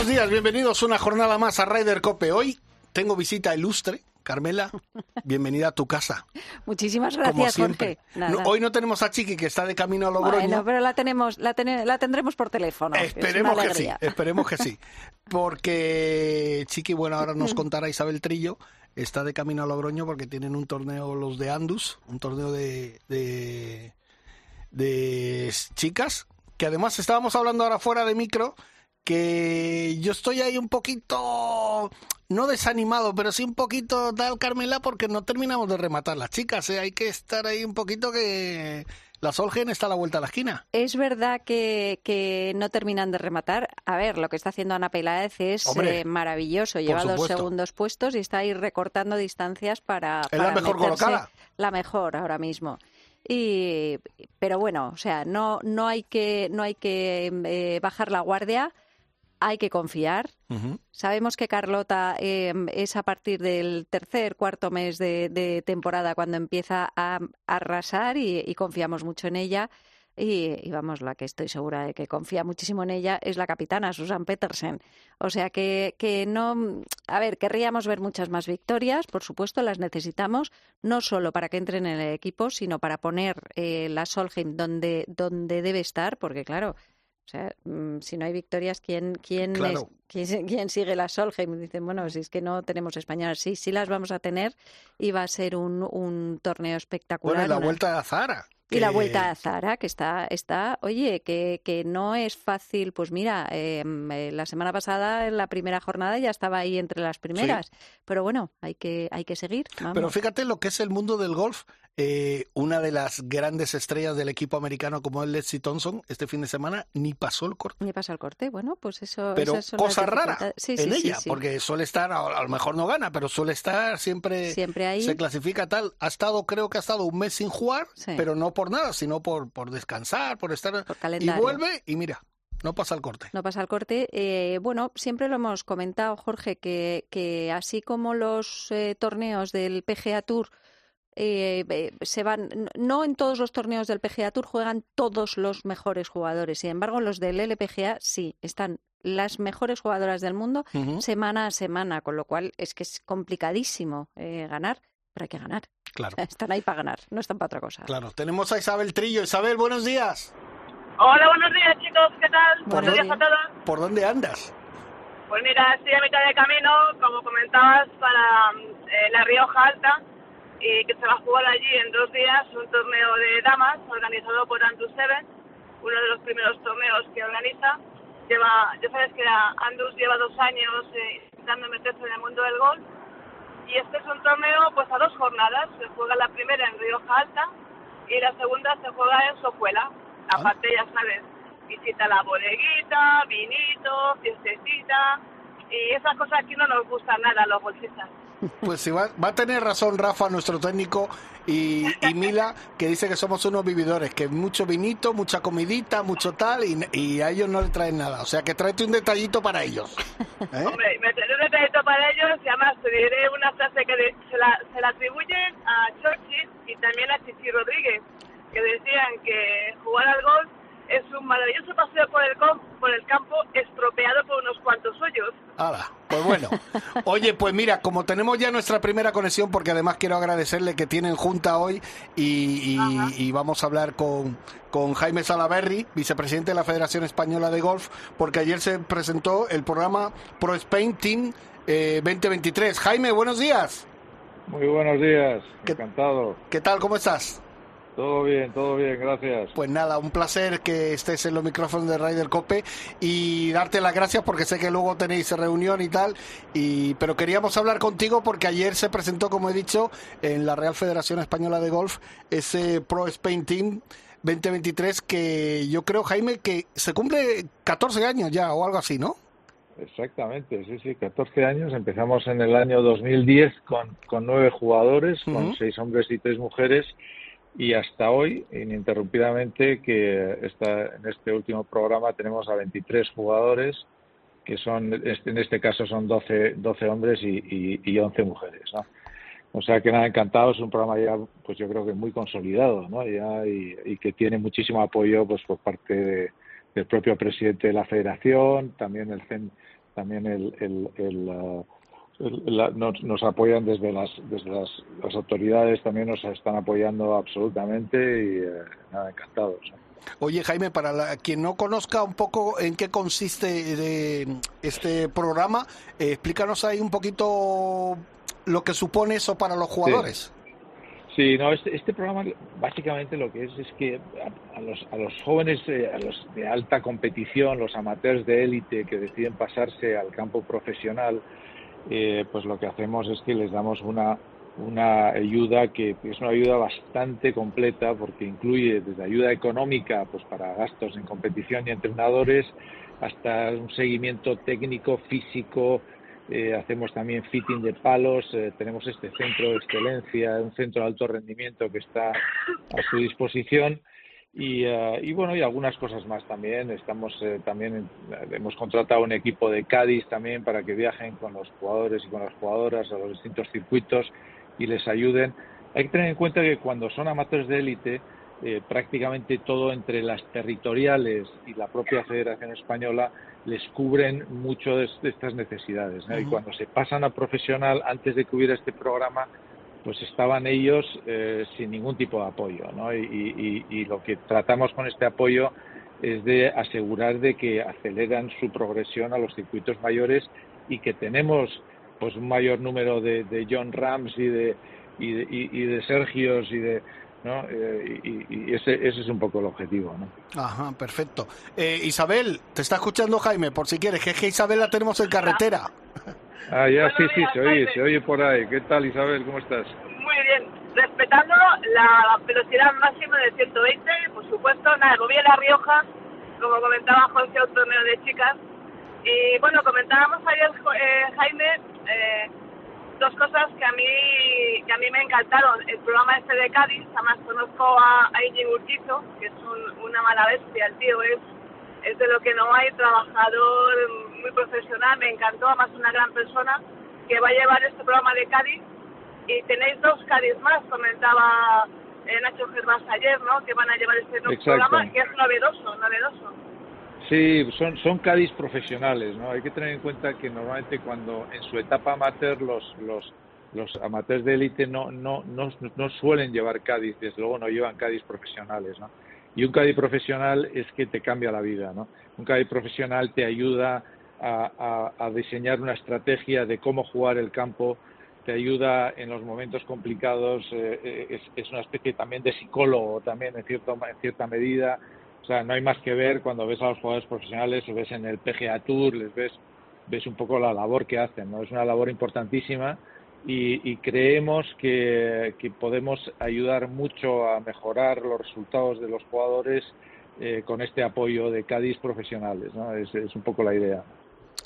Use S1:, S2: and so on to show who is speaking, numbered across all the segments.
S1: Buenos días, bienvenidos una jornada más a Ryder Cope. Hoy tengo visita ilustre. Carmela, bienvenida a tu casa.
S2: Muchísimas
S1: Como
S2: gracias,
S1: siempre.
S2: Jorge. Nada.
S1: No, hoy no tenemos a Chiqui, que está de camino a Logroño.
S2: Bueno, pero la tenemos, la, tene- la tendremos por teléfono. es
S1: Esperemos que sí, esperemos que sí. Porque Chiqui, bueno, ahora nos contará Isabel Trillo, está de camino a Logroño porque tienen un torneo los de Andus, un torneo de, de, de chicas, que además estábamos hablando ahora fuera de micro, que yo estoy ahí un poquito, no desanimado, pero sí un poquito tal, Carmela, porque no terminamos de rematar las chicas, ¿eh? hay que estar ahí un poquito que la Solgen está a la vuelta de la esquina.
S2: Es verdad que, que no terminan de rematar. A ver, lo que está haciendo Ana Peláez es
S1: Hombre,
S2: eh, maravilloso. Lleva dos segundos puestos y está ahí recortando distancias para.
S1: Es la
S2: para
S1: mejor
S2: meterse-
S1: colocada.
S2: La mejor ahora mismo. Y, pero bueno, o sea, no, no hay que, no hay que eh, bajar la guardia, hay que confiar. Sabemos que Carlota eh, es a partir del tercer, cuarto mes de, de temporada cuando empieza a arrasar y, y confiamos mucho en ella. Y, y vamos, la que estoy segura de que confía muchísimo en ella es la capitana, Susan Petersen. O sea que, que no. A ver, querríamos ver muchas más victorias, por supuesto, las necesitamos, no solo para que entren en el equipo, sino para poner eh, la Solheim donde, donde debe estar, porque claro. O sea, mm, si no hay victorias, ¿quién, quién,
S1: Claro.
S2: es- quién, quién sigue la Solheim? Dicen, bueno, si es que no tenemos españolas, sí, sí las vamos a tener y va a ser un, un torneo espectacular.
S1: Bueno, y la
S2: una-
S1: vuelta a Zara.
S2: y la
S1: que-
S2: vuelta a Zara, que está, está oye, que, que no es fácil. Pues mira, eh, eh, la semana pasada, en la primera jornada, ya estaba ahí entre las primeras. Pero bueno, hay que, hay que seguir. vamos.
S1: Pero fíjate lo que es el mundo del golf. Eh, una de las grandes estrellas del equipo americano como es Leslie Thompson, este fin de semana ni pasó el corte.
S2: Ni pasa el corte. Bueno, pues eso.
S1: Pero
S2: esas son las
S1: cosa rara.
S2: Sí,
S1: en
S2: sí,
S1: ella,
S2: sí.
S1: porque suele estar, a, lo mejor no gana, pero suele estar siempre,
S2: Siempre ahí.
S1: se clasifica tal. Ha estado, creo que ha estado un mes sin jugar, pero no por nada, sino por, por descansar, por estar...
S2: Por
S1: y vuelve y mira, no pasa el corte.
S2: No pasa el corte. Eh, bueno, siempre lo hemos comentado, Jorge, que, que así como los eh, torneos del PGA Tour eh, eh, se van, no en todos los torneos del PGA Tour juegan todos los mejores jugadores. Sin embargo, los del LPGA sí, están las mejores jugadoras del mundo semana a semana, con lo cual es que es complicadísimo eh, ganar, pero hay que ganar.
S1: Claro,
S2: Están ahí para ganar, no están para otra cosa.
S1: claro. Tenemos a Isabel Trillo. Isabel, buenos días.
S3: Hola, buenos días chicos, ¿qué tal?
S1: Buenos
S3: días a todos.
S1: ¿Por dónde andas?
S3: Pues mira, estoy a mitad de camino, como comentabas, para eh, La Rioja Alta y que se va a jugar allí en dos días un torneo de damas organizado por Andrew Seven, uno de los primeros torneos que organiza. Lleva, ya sabes que Andrews lleva dos años eh, intentando meterse en el mundo del golf y este es un torneo pues a dos jornadas. Se juega la primera en Rioja Alta y la segunda se juega en Sojuela. Aparte, ya sabes, visita la bodeguita, vinito, fiestecita y esas cosas aquí no nos gustan nada a los golfistas.
S1: Pues sí, va, va a tener razón Rafa, nuestro técnico, y, y Mila, que dice que somos unos vividores, que mucho vinito, mucha comidita, mucho tal, y, a ellos no le traen nada. O sea, que tráete un detallito para ellos. ¿eh?
S3: Hombre, me traeré un detallito para ellos y además te diré una frase que de- se, la, se la atribuyen a Churchill y también a Chichi Rodríguez, que decían que jugar al golf es un maravilloso paseo por el, com- por el campo estropeado por unos cuantos hoyos.
S1: Hala, pues bueno. Oye, pues mira, como tenemos ya nuestra primera conexión, porque además quiero agradecerle que tienen junta hoy y, y- y vamos a hablar con, con Jaime Salaberry, vicepresidente de la Federación Española de Golf, porque ayer se presentó el programa Pro Spain Team eh, 2023. Jaime, buenos días.
S4: Muy buenos días,
S1: ¿Qué-
S4: encantado.
S1: ¿Qué tal? ¿Cómo estás?
S4: Todo bien, todo bien, gracias.
S1: Pues nada, un placer que estés en los micrófonos de Ryder Cope y darte las gracias porque sé que luego tenéis reunión y tal, y pero queríamos hablar contigo porque ayer se presentó, como he dicho, en la Real Federación Española de Golf ese Pro Spain Team 2023 que yo creo, Jaime, que se cumple 14 años ya o algo así, ¿no?
S4: Exactamente, sí, sí, 14 años. Empezamos en el año 2010 con, con nueve jugadores, con seis hombres y tres mujeres, y hasta hoy, ininterrumpidamente, que está, en este último programa tenemos a 23 jugadores, que son, en este caso son 12, 12 hombres y, y, 11 mujeres. ¿no? O sea que nada, encantado, es un programa ya, pues yo creo que muy consolidado, ¿no? Ya, y, y que tiene muchísimo apoyo pues por parte de, del propio presidente de la federación, también el también el, el, el, nos, nos, apoyan desde las desde las, las, autoridades también nos están apoyando absolutamente y eh, nada encantados
S1: Oye Jaime, para quien no conozca un poco en qué consiste de este programa, eh, explícanos ahí un poquito lo que supone eso para los jugadores.
S4: Sí, no, este, este programa básicamente lo que es es que a, los, a los jóvenes, eh, a los de alta competición, los amateurs de élite que deciden pasarse al campo profesional, eh, pues lo que hacemos es que les damos una, una ayuda que es una ayuda bastante completa porque incluye desde ayuda económica pues para gastos en competición y entrenadores hasta un seguimiento técnico, físico, eh, hacemos también fitting de palos, eh, tenemos este centro de excelencia, un centro de alto rendimiento que está a su disposición y, eh, y bueno y algunas cosas más también. Estamos también hemos contratado un equipo de Cádiz también para que viajen con los jugadores y con las jugadoras a los distintos circuitos y les ayuden. Hay que tener en cuenta que cuando son amateurs de élite prácticamente todo entre las territoriales y la propia Federación Española les cubren mucho de, estas necesidades. Y cuando se pasan a profesional, antes de que hubiera este programa, pues estaban ellos eh, sin ningún tipo de apoyo. ¿no? Y, y, lo que tratamos con este apoyo es de asegurar de que aceleran su progresión a los circuitos mayores y que tenemos pues un mayor número de, de John Rams y de, y de, y de Sergios y de ¿no? Eh, y, ese, ese, es un poco el objetivo, ¿no?
S1: Ajá, perfecto. Eh, Isabel, te está escuchando Jaime, por si quieres, que es que Isabel la tenemos en carretera.
S4: Ah, ya, sí, sí, se oye, se oye por ahí. ¿Qué tal, Isabel? ¿Cómo estás?
S3: Muy bien, respetando la velocidad máxima de 120, por supuesto, nada, voy a La Rioja, como comentaba José, un torneo de chicas, y bueno, comentábamos ayer, eh, Jaime, eh, dos cosas que a mí que a mí me encantaron. El programa este de Cádiz, además conozco a, a Urquizo, que es una mala bestia, el tío es, es de lo que no hay, trabajador muy profesional, me encantó, además una gran persona, que va a llevar este programa de Cádiz. Y tenéis dos Cádiz más, comentaba eh, Nacho Gervás ayer, ¿no? Que van a llevar este nuevo programa, que es novedoso, novedoso.
S4: Sí, son, son Cádiz profesionales, ¿no? Hay que tener en cuenta que normalmente cuando en su etapa amateur los, los, los amateurs de élite no, no, no, no suelen llevar Cádiz, desde luego no llevan Cádiz profesionales, ¿no? Y un Cádiz profesional es que te cambia la vida, ¿no? Un Cádiz profesional te ayuda a, a, diseñar una estrategia de cómo jugar el campo, te ayuda en los momentos complicados, eh, eh, es, es, una especie también de psicólogo también en, cierto, en cierta medida, o sea, no hay más que ver cuando ves a los jugadores profesionales o ves en el PGA Tour, les ves, ves un poco la labor que hacen, ¿no? Es una labor importantísima y, creemos que, podemos ayudar mucho a mejorar los resultados de los jugadores eh, con este apoyo de Cádiz profesionales, ¿no? Es, un poco la idea.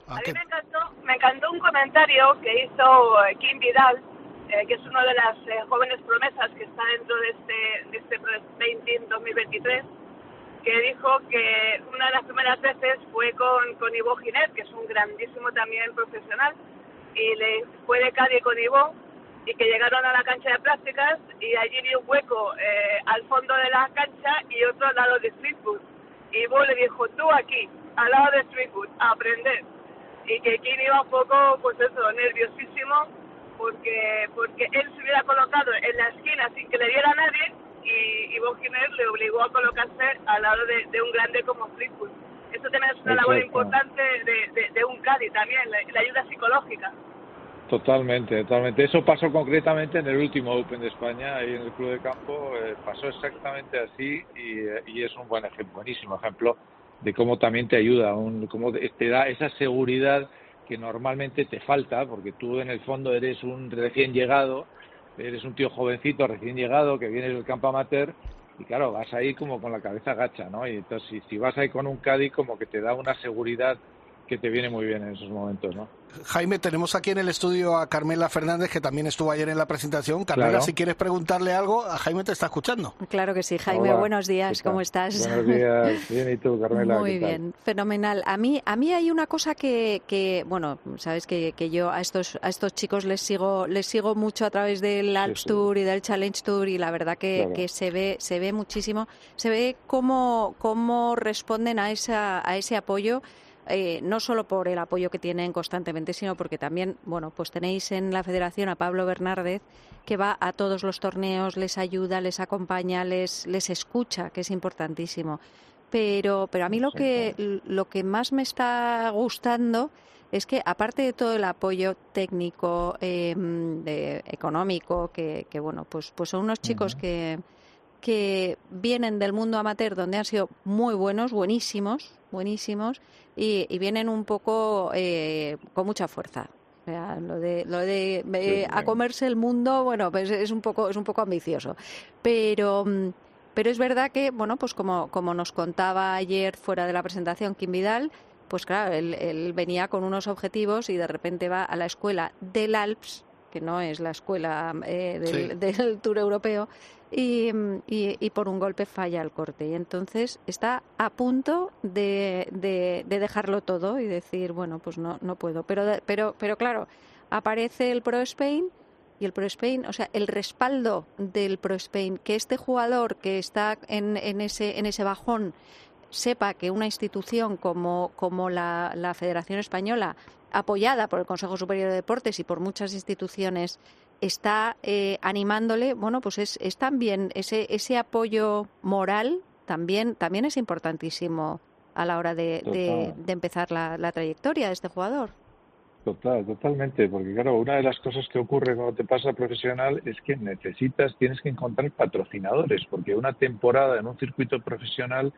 S3: A mí me encantó, me encantó un comentario que hizo eh, Kim Vidal, eh, que es uno de las jóvenes promesas que está dentro de este, de este 2023 que dijo que una de las primeras veces fue con, con Ivo Ginet, que es un grandísimo también profesional, y le fue de Cádiz con Ivo, y que llegaron a la cancha de prácticas y allí vi un hueco eh, al fondo de la cancha y otro al lado de Streetwood. Y Ivo le dijo, tú aquí, al lado de Streetwood, a aprender. Y que Kim iba un poco, pues eso, nerviosísimo, porque, porque él se hubiera colocado en la esquina sin que le diera a nadie y Ivo le obligó a colocarse al lado de, un grande como Fleetwood. Eso también es una labor importante de, de, un Cádiz también, la, ayuda psicológica.
S4: Totalmente, totalmente. Eso pasó concretamente en el último Open de España, ahí en el Club de Campo, eh, pasó exactamente así eh, y, es un buen ejemplo, buenísimo ejemplo de cómo también te ayuda, un, cómo te da esa seguridad que normalmente te falta, porque tú en el fondo eres un recién llegado, eres un tío jovencito recién llegado que viene del campo amateur y claro, vas ahí como con la cabeza gacha, ¿no? Y entonces si, si vas ahí con un Caddy como que te da una seguridad que te viene muy bien en esos momentos, ¿no?
S1: Jaime, tenemos aquí en el estudio a Carmela Fernández, que también estuvo ayer en la presentación. Carmela, si quieres preguntarle algo, a Jaime te está escuchando.
S2: Claro que sí, Jaime, buenos días, ¿cómo estás?
S4: Buenos días, bien, ¿y tú, Carmela?
S2: Muy bien, fenomenal. A mí, a mí hay una cosa que, que bueno, sabes que, que, yo a estos, a estos chicos les sigo, les sigo mucho a través del Alps Tour y del Challenge Tour y la verdad que, que se ve, se ve muchísimo, se ve cómo, cómo responden a, esa, a ese apoyo eh, no solo por el apoyo que tienen constantemente, sino porque también, bueno, pues tenéis en la federación a Pablo Bernárdez, que va a todos los torneos, les ayuda, les acompaña, les, les escucha, que es importantísimo. Pero, pero a mí lo que, lo que más me está gustando es que aparte de todo el apoyo técnico, em, económico, que, que, bueno, pues, pues son unos chicos que, que vienen del mundo amateur donde han sido muy buenos, buenísimos, buenísimos, y, vienen un poco eh, con mucha fuerza. lo de, lo de eh, a comerse el mundo, bueno, pues es un poco, es un poco ambicioso. Pero, mm, pero es verdad que, bueno, pues como, como nos contaba ayer fuera de la presentación Kim Vidal, pues claro, él, él venía con unos objetivos y de repente va a la escuela del Alps, que no es la escuela eh, del, del, Tour Europeo, y, y, por un golpe falla el corte. Y entonces está a punto de, de, dejarlo todo y decir, bueno, pues no, no puedo. Pero, pero, pero claro, aparece el Pro Spain y el Pro Spain, o sea, el respaldo del Pro Spain, que este jugador que está en, en, ese, en ese bajón sepa que una institución como, como la, la Federación Española, apoyada por el Consejo Superior de Deportes y por muchas instituciones está eh, animándole, bueno, pues es, es también ese, ese apoyo moral también, también es importantísimo a la hora de, de, empezar la, la, trayectoria de este jugador.
S4: Total, totalmente, porque claro, una de las cosas que ocurre cuando te pasa profesional es que necesitas, tienes que encontrar patrocinadores, porque una temporada en un circuito profesional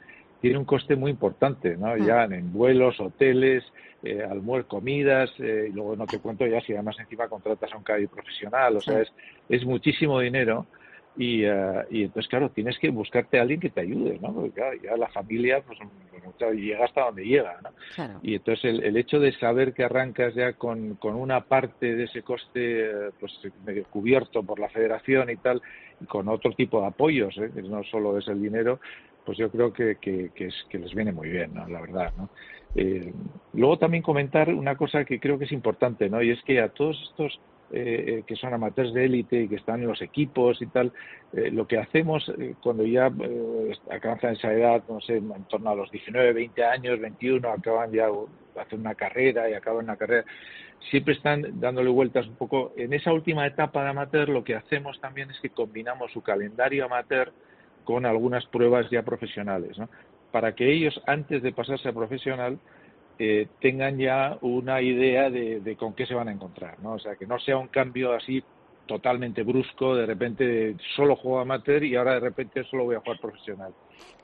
S4: tiene un coste muy importante, ¿no? Hmm. Ya en vuelos, hoteles, eh, almuer, comidas, eh, y luego no te cuento ya si además encima contratas a un caballo profesional, o sea, es, es muchísimo dinero. Y, eh, y entonces, claro, tienes que buscarte a alguien que te ayude, ¿no? Porque claro, ya la familia, pues, llega hasta donde llega, ¿no? Y entonces el, el, hecho de saber que arrancas ya con, con una parte de ese coste, pues, cubierto por la federación y tal, y con otro tipo de apoyos, ¿eh? no solo es el dinero, pues yo creo que, que, es, que les viene muy bien, ¿no? la verdad. ¿no? Eh, luego también comentar una cosa que creo que es importante, ¿no? y es que a todos estos eh, eh que son amateurs de élite y que están en los equipos y tal, eh, lo que hacemos eh, cuando ya alcanzan esa edad, no sé, en torno a los 19, 20 años, 21, acaban ya hacer una carrera y acaban una carrera, siempre están dándole vueltas un poco. En esa última etapa de amateur lo que hacemos también es que combinamos su calendario amateur con algunas pruebas ya profesionales, ¿no? para que ellos, antes de pasarse a profesional, eh, tengan ya una idea de, de, con qué se van a encontrar, ¿no? O sea, que no sea un cambio así totalmente brusco, de repente solo juego amateur y ahora de repente solo voy a jugar profesional.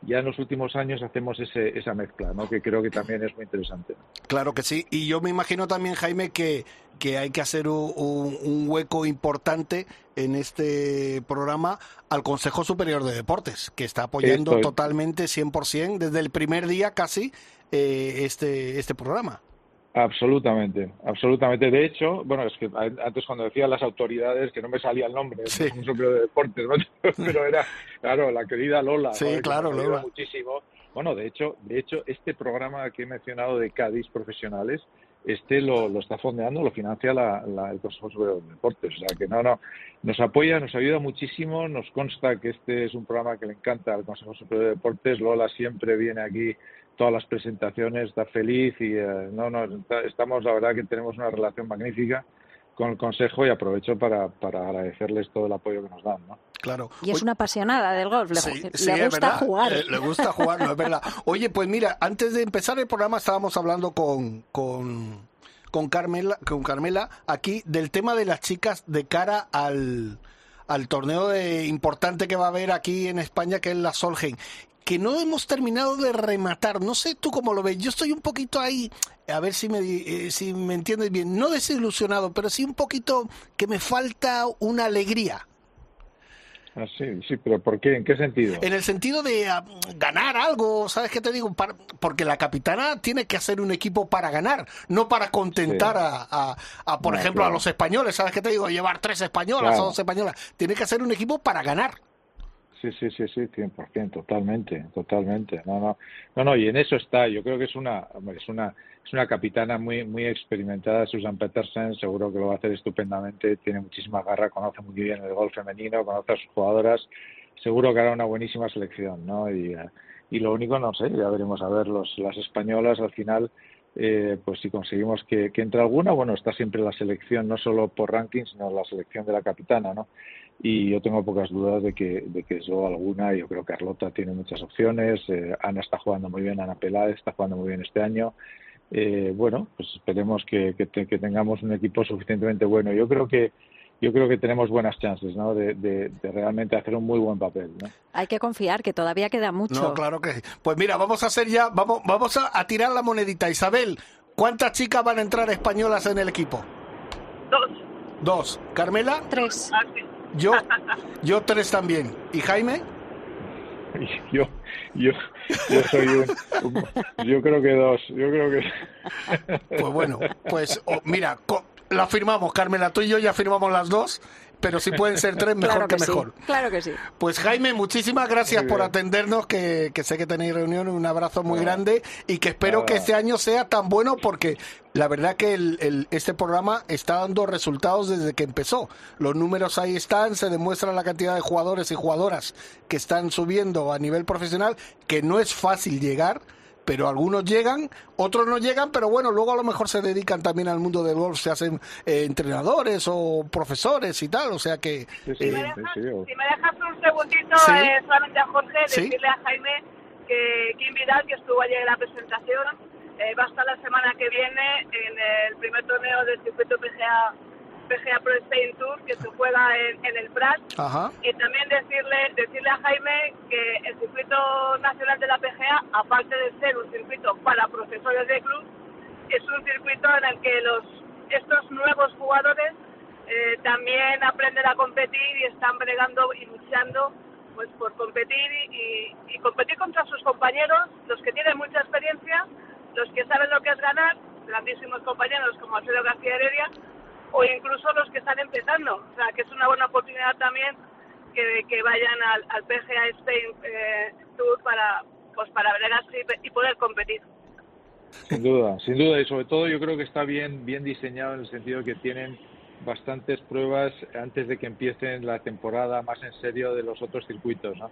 S4: Ya en los últimos años hacemos ese, esa mezcla, ¿no? que creo que también es muy interesante.
S1: Claro que sí, y yo me imagino también, Jaime, que, que hay que hacer un, un, hueco importante en este programa al Consejo Superior de Deportes, que está apoyando Estoy... totalmente, 100%, desde el primer día casi, eh, este, este programa.
S4: Absolutamente, absolutamente. De hecho, bueno, es que antes cuando decía las autoridades, que no me salía el nombre, sí. no de deportes, ¿no? pero era, claro, la querida Lola.
S1: Sí,
S4: ¿no?
S1: claro, Lola.
S4: Muchísimo. Bueno, de hecho, de hecho, este programa que he mencionado de Cádiz profesionales, este lo, lo está fondeando, lo financia la, la, el Consejo Superior de Deportes. O sea que no, no, nos apoya, nos ayuda muchísimo. Nos consta que este es un programa que le encanta al Consejo Superior de Deportes. Lola siempre viene aquí todas las presentaciones, está feliz y eh, no, no, estamos, la verdad que tenemos una relación magnífica con el Consejo y aprovecho para, para agradecerles todo el apoyo que nos dan, ¿no?
S1: Claro.
S2: Y es una apasionada del golf, le,
S1: sí,
S2: le
S1: sí,
S2: gusta
S1: verdad.
S2: jugar.
S1: Eh, le gusta jugar, no es verdad. Oye, pues mira, antes de empezar el programa estábamos hablando con, con, con Carmela, con Carmela aquí del tema de las chicas de cara al, al torneo de, importante que va a haber aquí en España, que es la Solheim que no hemos terminado de rematar. No sé tú cómo lo ves. Yo estoy un poquito ahí, a ver si me, eh, si me entiendes bien. No desilusionado, pero sí un poquito que me falta una alegría.
S4: Ah, sí, sí, pero ¿por qué? ¿En qué sentido?
S1: En el sentido de ah, ganar algo, ¿sabes qué te digo? porque la capitana tiene que hacer un equipo para ganar, no para contentar a, a, por ejemplo, a los españoles, ¿sabes qué te digo? Llevar tres españolas o dos españolas. Tiene que hacer un equipo para ganar.
S4: Sí, sí, sí, sí, 100%, totalmente, totalmente. No, no, no, no, y en eso está. Yo creo que es una, es una, es una capitana muy, muy experimentada, Susan Petersen, seguro que lo va a hacer estupendamente, tiene muchísima garra, conoce muy bien el gol femenino, conoce a sus jugadoras, seguro que hará una buenísima selección, ¿no? Y, y lo único, no sé, ya veremos a ver los, las españolas al final. Eh, pues si conseguimos que, que entre alguna, bueno, está siempre la selección, no solo por ranking, sino la selección de la capitana, ¿no? Y yo tengo pocas dudas de que, de que eso alguna, yo creo que Carlota tiene muchas opciones, eh, Ana está jugando muy bien, Ana Peláez está jugando muy bien este año, eh, bueno, pues esperemos que, que, tengamos un equipo suficientemente bueno. Yo creo que yo creo que tenemos buenas chances ¿no? de, de, realmente hacer un muy buen papel. ¿no?
S2: Hay que confiar, que todavía queda mucho.
S1: No, claro que sí. Pues mira, vamos a hacer ya, vamos, vamos a, a tirar la monedita. Isabel, ¿cuántas chicas van a entrar españolas en el equipo?
S3: Dos.
S1: Dos. ¿Carmela?
S2: Tres.
S3: Ah,
S1: yo, yo tres también. ¿Y Jaime?
S4: Yo, yo, yo soy un, yo creo que dos, yo creo que.
S1: Pues bueno, pues oh, mira, la firmamos, Carmela, tú y yo ya firmamos las dos pero si pueden ser tres, mejor que, mejor.
S2: claro que sí.
S1: Pues Jaime, muchísimas gracias por atendernos, que, que, sé que tenéis reunión, un abrazo muy grande y que espero que este año sea tan bueno porque la verdad que el, el, este programa está dando resultados desde que empezó. Los números ahí están, se demuestra la cantidad de jugadores y jugadoras que están subiendo a nivel profesional, que no es fácil llegar pero algunos llegan, otros no llegan, pero bueno, luego a lo mejor se dedican también al mundo del golf, se hacen eh, entrenadores o profesores y tal, o sea que...
S3: Eh, si, me dejas, un segundito, eh, solamente a Jorge, decirle a Jaime que Kim Vidal, que estuvo ayer en la presentación, va a estar la semana que viene en el primer torneo del circuito PGA PGA Pro Spain Tour que se juega en, en el Prat. Y también decirle, decirle a Jaime que el circuito nacional de la PGA, aparte de ser un circuito para profesores de club, es un circuito en el que los estos nuevos jugadores eh, también aprenden a competir y están bregando y luchando pues por competir y, y, competir contra sus compañeros, los que tienen mucha experiencia, los que saben lo que es ganar, grandísimos compañeros como Alfredo García Heredia, o incluso los que están empezando. O sea, que es una buena oportunidad también que, que vayan al, al PGA Spain eh, Tour para, pues para ver y, y poder competir.
S4: Sin duda, sin duda, y sobre todo yo creo que está bien, bien diseñado en el sentido de que tienen bastantes pruebas antes de que empiecen la temporada más en serio de los otros circuitos, ¿no?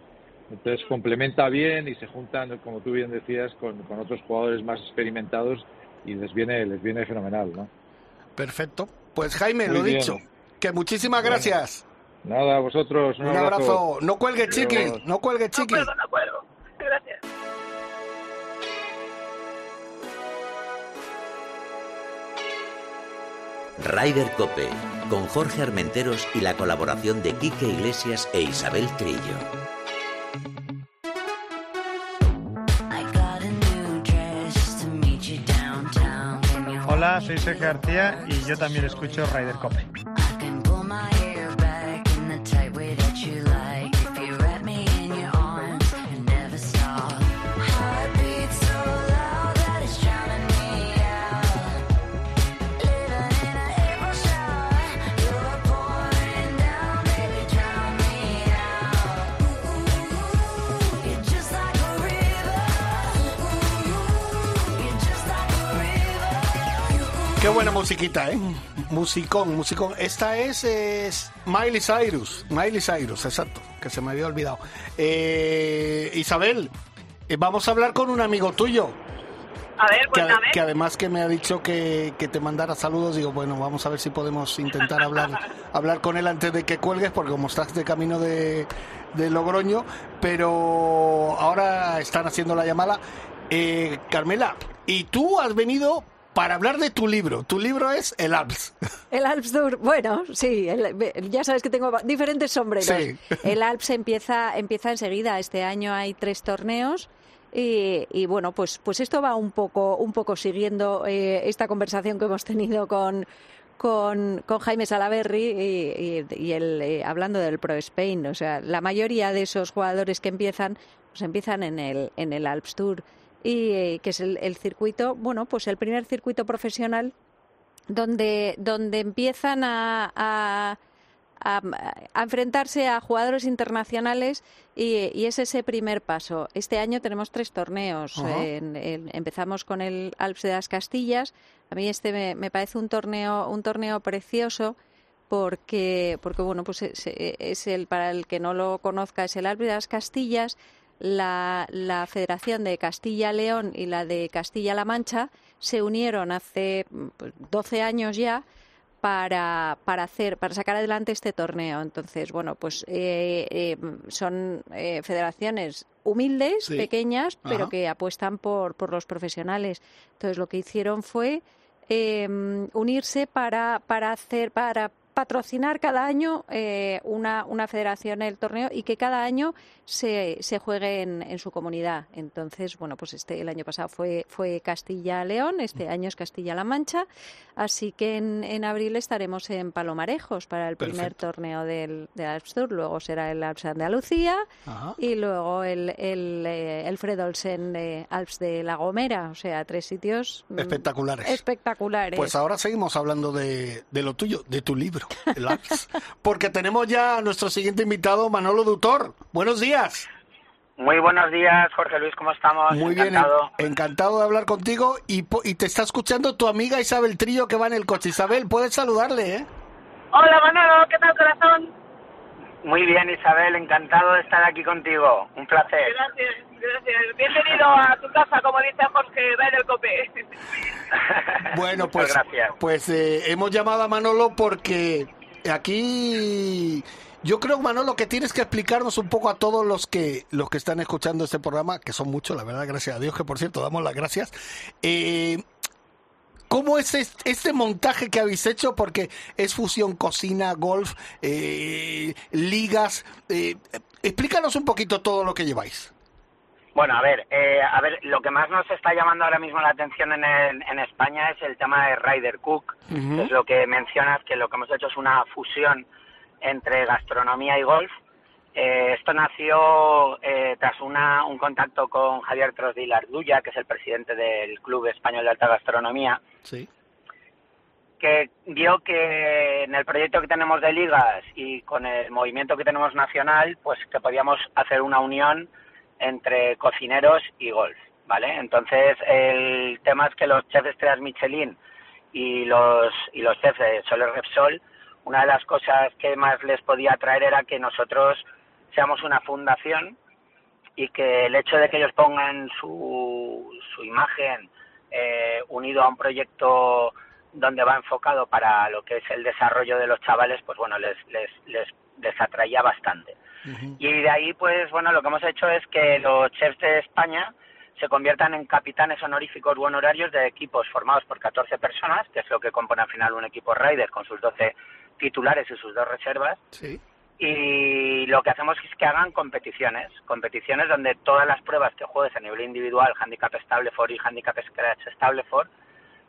S4: Entonces complementa bien y se juntan, como tú bien decías, con, con otros jugadores más experimentados y les viene, les viene fenomenal, ¿no?
S1: Perfecto. Pues Jaime, lo dicho, que muchísimas gracias.
S4: Nada, vosotros.
S1: Un, abrazo. No cuelgue, chiqui. No cuelgue, chiqui.
S3: No no cuelgo. Gracias.
S5: Ryder Cope, con Jorge Armenteros y la colaboración de Quique Iglesias e Isabel Trillo.
S6: Soy Sergio García y yo también escucho Ryder Cope.
S1: Qué buena musiquita, ¿eh? Musicón, musicón. Esta es, es Miley Cyrus. Miley Cyrus, exacto, que se me había olvidado. Eh, Isabel, eh, vamos a hablar con un amigo tuyo.
S3: A ver,
S1: que, que, además que me ha dicho que, que, te mandara saludos, digo, bueno, vamos a ver si podemos intentar hablar, hablar con él antes de que cuelgues, porque como estás de camino de, de Logroño, pero ahora están haciendo la llamada. Eh, Carmela, y tú has venido para hablar de tu libro. Tu libro es El Alps.
S2: El Alps Tour, bueno, sí, ya sabes que tengo diferentes sombreros. El Alps empieza, empieza enseguida. Este año hay tres torneos. Y, bueno, pues, pues esto va un poco, un poco siguiendo eh, esta conversación que hemos tenido con, con, con Jaime Salaverry y, y, el, eh, hablando del Pro Spain. O sea, la mayoría de esos jugadores que empiezan, pues empiezan en el, en el Alps Tour y eh, que es el, circuito, bueno, pues el primer circuito profesional donde, donde empiezan a, a, enfrentarse a jugadores internacionales y, es ese primer paso. Este año tenemos tres torneos. empezamos con el Alps de las Castillas. A mí este me, parece un torneo, un torneo precioso porque, porque bueno, pues es, es, el, para el que no lo conozca, es el Alps de las Castillas la, la Federación de Castilla-León y la de Castilla-La Mancha se unieron hace 12 pues, años ya para, para, hacer, para sacar adelante este torneo. Entonces, bueno, pues eh, eh, son eh, federaciones humildes, pequeñas, pero que apuestan por, por los profesionales. Entonces, lo que hicieron fue unirse para, para hacer, para patrocinar cada año eh, una, una federación el torneo y que cada año se, se juegue en, en, su comunidad. Entonces, bueno, pues este el año pasado fue, fue Castilla-León, este año es Castilla-La Mancha, así que en, en, abril estaremos en Palomarejos para el primer torneo del, del Alps Tour, luego será el Alps de Andalucía y luego el, el, eh, el Fred Olsen de Alps de La Gomera, o sea, tres sitios
S1: mm, espectaculares.
S2: Espectaculares.
S1: Pues ahora seguimos hablando de, de lo tuyo, de tu libro. Porque tenemos ya a nuestro siguiente invitado, Manolo Dutor. Buenos días.
S7: Muy buenos días, Jorge Luis, ¿cómo estamos?
S1: Muy encantado. bien, encantado de hablar contigo y, y te está escuchando tu amiga Isabel Trillo que va en el coche. Isabel, puedes saludarle, ¿eh?
S3: Hola Manolo, ¿qué tal corazón?
S7: Muy bien, Isabel, encantado de estar aquí contigo. Un placer.
S3: Gracias, gracias. Bienvenido a tu casa, como dice Jorge, va en el cope.
S1: bueno, pues, pues eh, hemos llamado a Manolo porque aquí yo creo, Manolo, que tienes que explicarnos un poco a todos los que los que están escuchando este programa, que son muchos, la verdad, gracias a Dios, que por cierto damos las gracias. Eh, ¿Cómo es este montaje que habéis hecho? Porque es fusión cocina, golf, eh, ligas. Eh, explícanos un poquito todo lo que lleváis.
S7: Bueno, a ver, eh, a ver, lo que más nos está llamando ahora mismo la atención en, en España es el tema de Ryder Cook, es lo que mencionas, que lo que hemos hecho es una fusión entre gastronomía y golf. Eh, esto nació eh, tras una, un contacto con Javier Trosdil Arduya, que es el presidente del Club Español de Alta Gastronomía,
S1: sí.
S7: que vio que en el proyecto que tenemos de ligas y con el movimiento que tenemos nacional, pues que podíamos hacer una unión entre cocineros y golf, ¿vale? Entonces, el tema es que los chefs de Michelin y los, y los chefs de Soler Repsol, una de las cosas que más les podía atraer era que nosotros seamos una fundación y que el hecho de que ellos pongan su, su imagen eh, unido a un proyecto donde va enfocado para lo que es el desarrollo de los chavales, pues bueno, les, les, les, les atraía bastante. Y de ahí, pues bueno, lo que hemos hecho es que los chefs de España se conviertan en capitanes honoríficos u honorarios de equipos formados por 14 personas, que es lo que compone al final un equipo Raider con sus 12 titulares y sus dos reservas. Y lo que hacemos es que hagan competiciones, competiciones donde todas las pruebas que juegues a nivel individual, handicap estable for y handicap scratch estable for,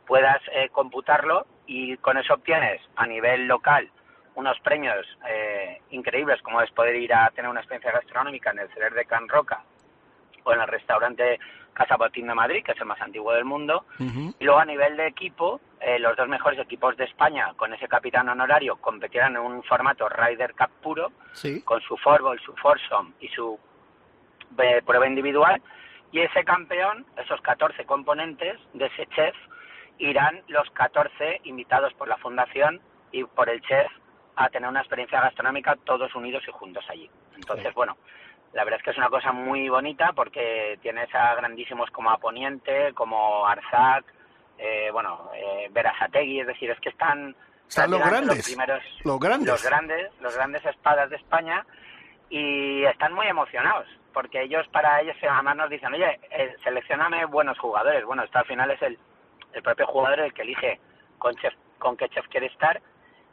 S7: puedas eh, computarlo y con eso obtienes a nivel local unos premios eh, increíbles como es poder ir a tener una experiencia gastronómica en el Celer de Can Roca o en el restaurante Casa Botín de Madrid, que es el más antiguo del mundo. Y luego a nivel de equipo, eh, los dos mejores equipos de España con ese capitán honorario competirán en un formato Ryder Cup puro, con su Forbol, su Forsom y su eh, prueba individual. Y ese campeón, esos 14 componentes de ese chef, irán los 14 invitados por la fundación y por el chef a tener una experiencia gastronómica todos unidos y juntos allí. Entonces, bueno, la verdad es que es una cosa muy bonita porque tienes a grandísimos como Aponiente, como Arzac, eh, bueno, eh, Verazategui, es decir, es que están...
S1: Están los grandes, los,
S7: primeros,
S1: los grandes.
S7: Los grandes, los grandes espadas de España y están muy emocionados porque ellos para ellos además nos dicen, oye, eh, seleccioname buenos jugadores. Bueno, esto al final es el el propio jugador el que elige con, chef, con qué chef quiere estar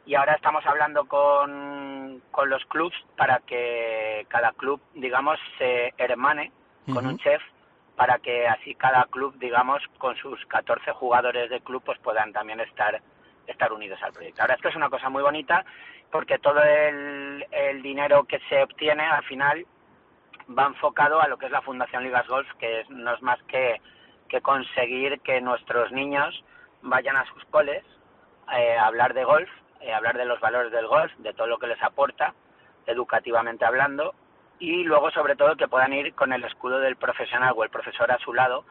S7: y ahora estamos hablando con, con los clubs para que cada club, digamos, se hermane con un chef para que así cada club, digamos, con sus 14 jugadores de club, pues puedan también estar estar unidos al proyecto. Ahora, esto es una cosa muy bonita porque todo el, el dinero que se obtiene al final va enfocado a lo que es la Fundación Ligas Golf, que no es más que, que conseguir que nuestros niños vayan a sus coles eh, a hablar de golf, eh, hablar de los valores del golf, de todo lo que les aporta, educativamente hablando, y luego sobre todo que puedan ir con el escudo del profesional o el profesor a su lado,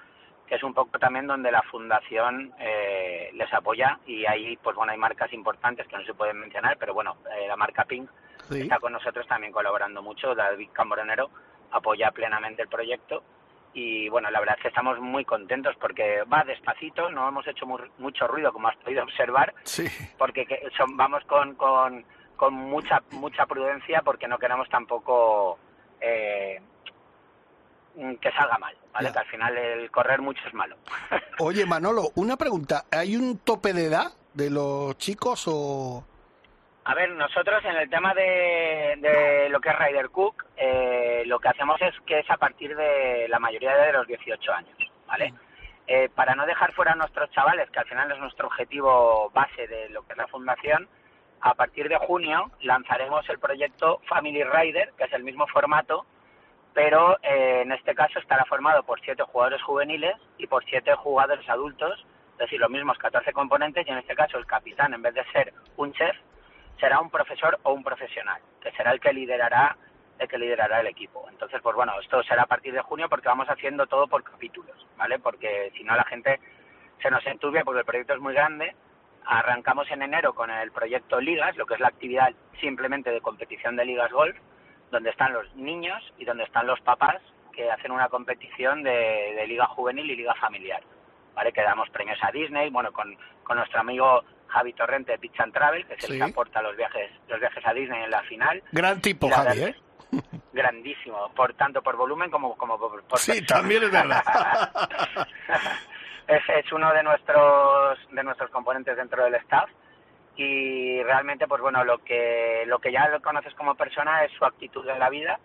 S7: que es un poco también donde la fundación eh, les apoya y ahí pues bueno hay marcas importantes que no se pueden mencionar, pero bueno la marca Pink está con nosotros también colaborando mucho, David Cambronero apoya plenamente el proyecto y bueno, la verdad es que estamos muy contentos porque va despacito, no hemos hecho mucho ruido como has podido observar,
S1: sí.
S7: porque son, vamos con, con, con, mucha mucha prudencia porque no queremos tampoco eh, que salga mal, ¿vale? Que al final el correr mucho es malo.
S1: Oye, Manolo, una pregunta, ¿hay un tope de edad de los chicos o...?
S7: A ver, nosotros en el tema de, de lo que es Ryder Cook, eh, lo que hacemos es que es a partir de la mayoría de los 18 años, ¿vale? Eh, para no dejar fuera a nuestros chavales, que al final es nuestro objetivo base de lo que es la fundación, a partir de junio lanzaremos el proyecto Family Rider, que es el mismo formato, pero eh, en este caso estará formado por siete jugadores juveniles y por siete jugadores adultos, es decir, los mismos 14 componentes, y en este caso el capitán, en vez de ser un chef, será un profesor o un profesional, que será el que liderará el que liderará el equipo. Entonces, pues bueno, esto será a partir de junio porque vamos haciendo todo por capítulos, ¿vale? Porque si no la gente se nos entubia porque el proyecto es muy grande. Arrancamos en enero con el proyecto Ligas, lo que es la actividad simplemente de competición de Ligas Golf, donde están los niños y donde están los papás que hacen una competición de, de liga juvenil y liga familiar, ¿vale? Que damos premios a Disney, bueno, con, con nuestro amigo Javi Torrente de Pitch and Travel, que es el que aporta los viajes, los viajes a Disney en la final.
S1: Gran tipo, Javi, ¿eh?
S7: Grandísimo, por tanto por volumen como, como por,
S1: Sí, también es verdad.
S7: es, es uno de nuestros, de nuestros componentes dentro del staff y realmente pues bueno lo que lo que ya lo conoces como persona es su actitud en la vida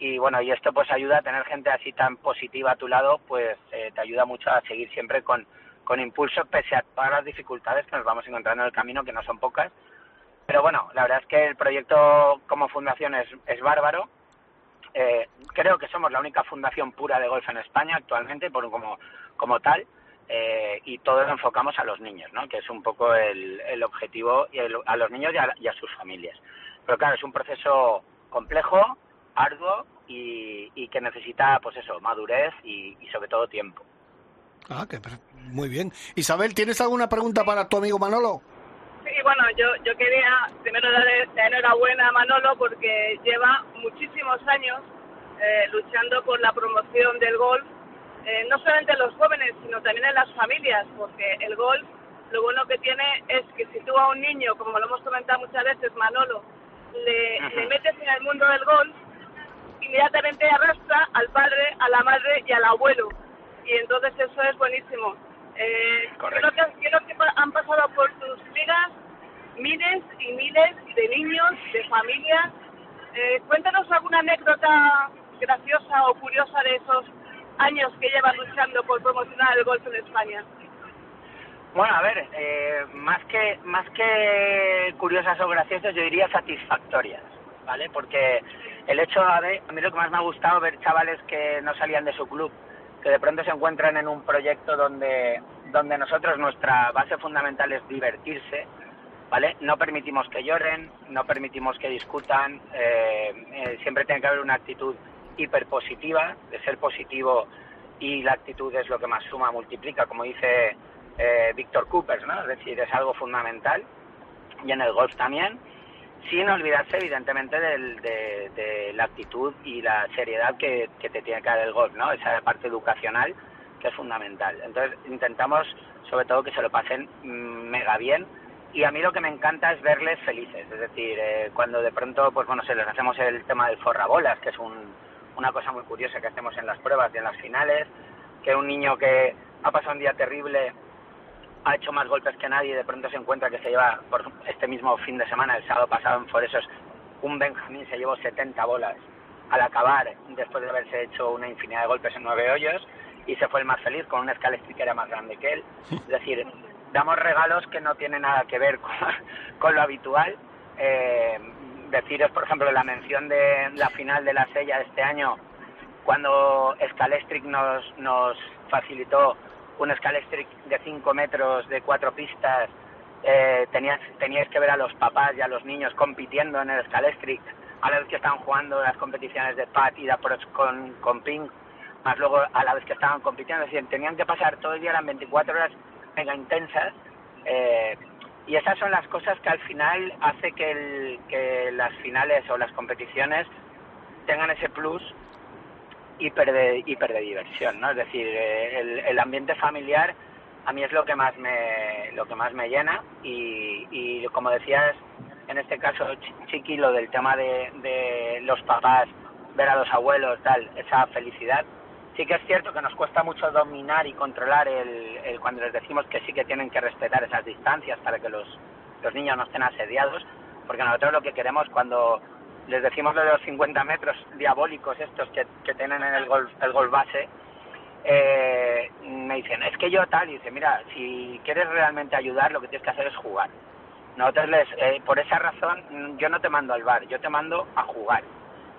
S7: y bueno y esto pues ayuda a tener gente así tan positiva a tu lado pues eh, te ayuda mucho a seguir siempre con con impulso pese a todas las dificultades que nos vamos encontrando en el camino, que no son pocas. Pero bueno, la verdad es que el proyecto como fundación es, es bárbaro. Eh, creo que somos la única fundación pura de golf en España actualmente, por, como, como tal, eh, y todo lo enfocamos a los niños, ¿no? que es un poco el, el objetivo, y a los niños y a, sus familias. Pero claro, es un proceso complejo, arduo y, y que necesita, pues eso, madurez y, y sobre todo tiempo.
S1: Ah, que muy bien. Isabel, ¿tienes alguna pregunta para tu amigo Manolo?
S3: Sí, bueno, yo, yo quería primero darle la enhorabuena a Manolo porque lleva muchísimos años eh, luchando por la promoción del golf, eh, no solamente en los jóvenes, sino también en las familias, porque el golf lo bueno que tiene es que si tú a un niño, como lo hemos comentado muchas veces, Manolo, le, le metes en el mundo del golf, inmediatamente arrastra al padre, a la madre y al abuelo. Y entonces eso es buenísimo. Eh, creo, que, creo que han pasado por tus ligas miles y miles de niños, de familias. Eh, cuéntanos alguna anécdota graciosa o curiosa de esos años que llevan luchando por promocionar el golf en España.
S7: Bueno, a ver, eh, más que más que curiosas o graciosas, yo diría satisfactorias, ¿vale? Porque el hecho de, a mí lo que más me ha gustado ver chavales que no salían de su club que de pronto se encuentran en un proyecto donde, donde nosotros nuestra base fundamental es divertirse, ¿vale? No permitimos que lloren, no permitimos que discutan, eh, eh, siempre tiene que haber una actitud hiperpositiva, de ser positivo y la actitud es lo que más suma, multiplica, como dice eh, Víctor Coopers, ¿no? Es decir, es algo fundamental y en el golf también sin olvidarse evidentemente de, la actitud y la seriedad que, te tiene que dar el golf, ¿no? Esa parte educacional que es fundamental. Entonces intentamos sobre todo que se lo pasen mega bien y a mí lo que me encanta es verles felices, es decir, eh, cuando de pronto pues bueno se les hacemos el tema del forrabolas, que es una cosa muy curiosa que hacemos en las pruebas y en las finales, que un niño que ha pasado un día terrible ha hecho más golpes que nadie y de pronto se encuentra que se lleva, por este mismo fin de semana, el sábado pasado en Foresos, un Benjamín se llevó 70 bolas al acabar, después de haberse hecho una infinidad de golpes en nueve hoyos, y se fue el más feliz con un Scalestri que era más grande que él. Es decir, damos regalos que no tienen nada que ver con, lo habitual. Eh, deciros, por ejemplo, la mención de la final de la Sella de este año, cuando Scalestric nos, nos facilitó un Scalestric de 5 metros, de cuatro pistas, eh, tenías, teníais que ver a los papás y a los niños compitiendo en el Scalestric, a la vez que estaban jugando las competiciones de PAT y de approach con, con Ping, más luego a la vez que estaban compitiendo, es decir, tenían que pasar todo el día, eran 24 horas mega intensas, eh, y esas son las cosas que al final hace que, el, que las finales o las competiciones tengan ese plus hiper de, hiper de diversión, ¿no? Es decir, eh, el, el, ambiente familiar a mí es lo que más me, lo que más me llena y, y como decías, en este caso, Chiqui, lo del tema de, de los papás, ver a los abuelos, tal, esa felicidad, sí que es cierto que nos cuesta mucho dominar y controlar el, cuando les decimos que sí que tienen que respetar esas distancias para que los, los niños no estén asediados, porque nosotros lo que queremos cuando les decimos lo de los 50 metros diabólicos estos que, que tienen en el golf, el golf base, eh, me dicen, es que yo tal, y dice, mira, si quieres realmente ayudar, lo que tienes que hacer es jugar. Nosotros les, eh, por esa razón, yo no te mando al bar, yo te mando a jugar.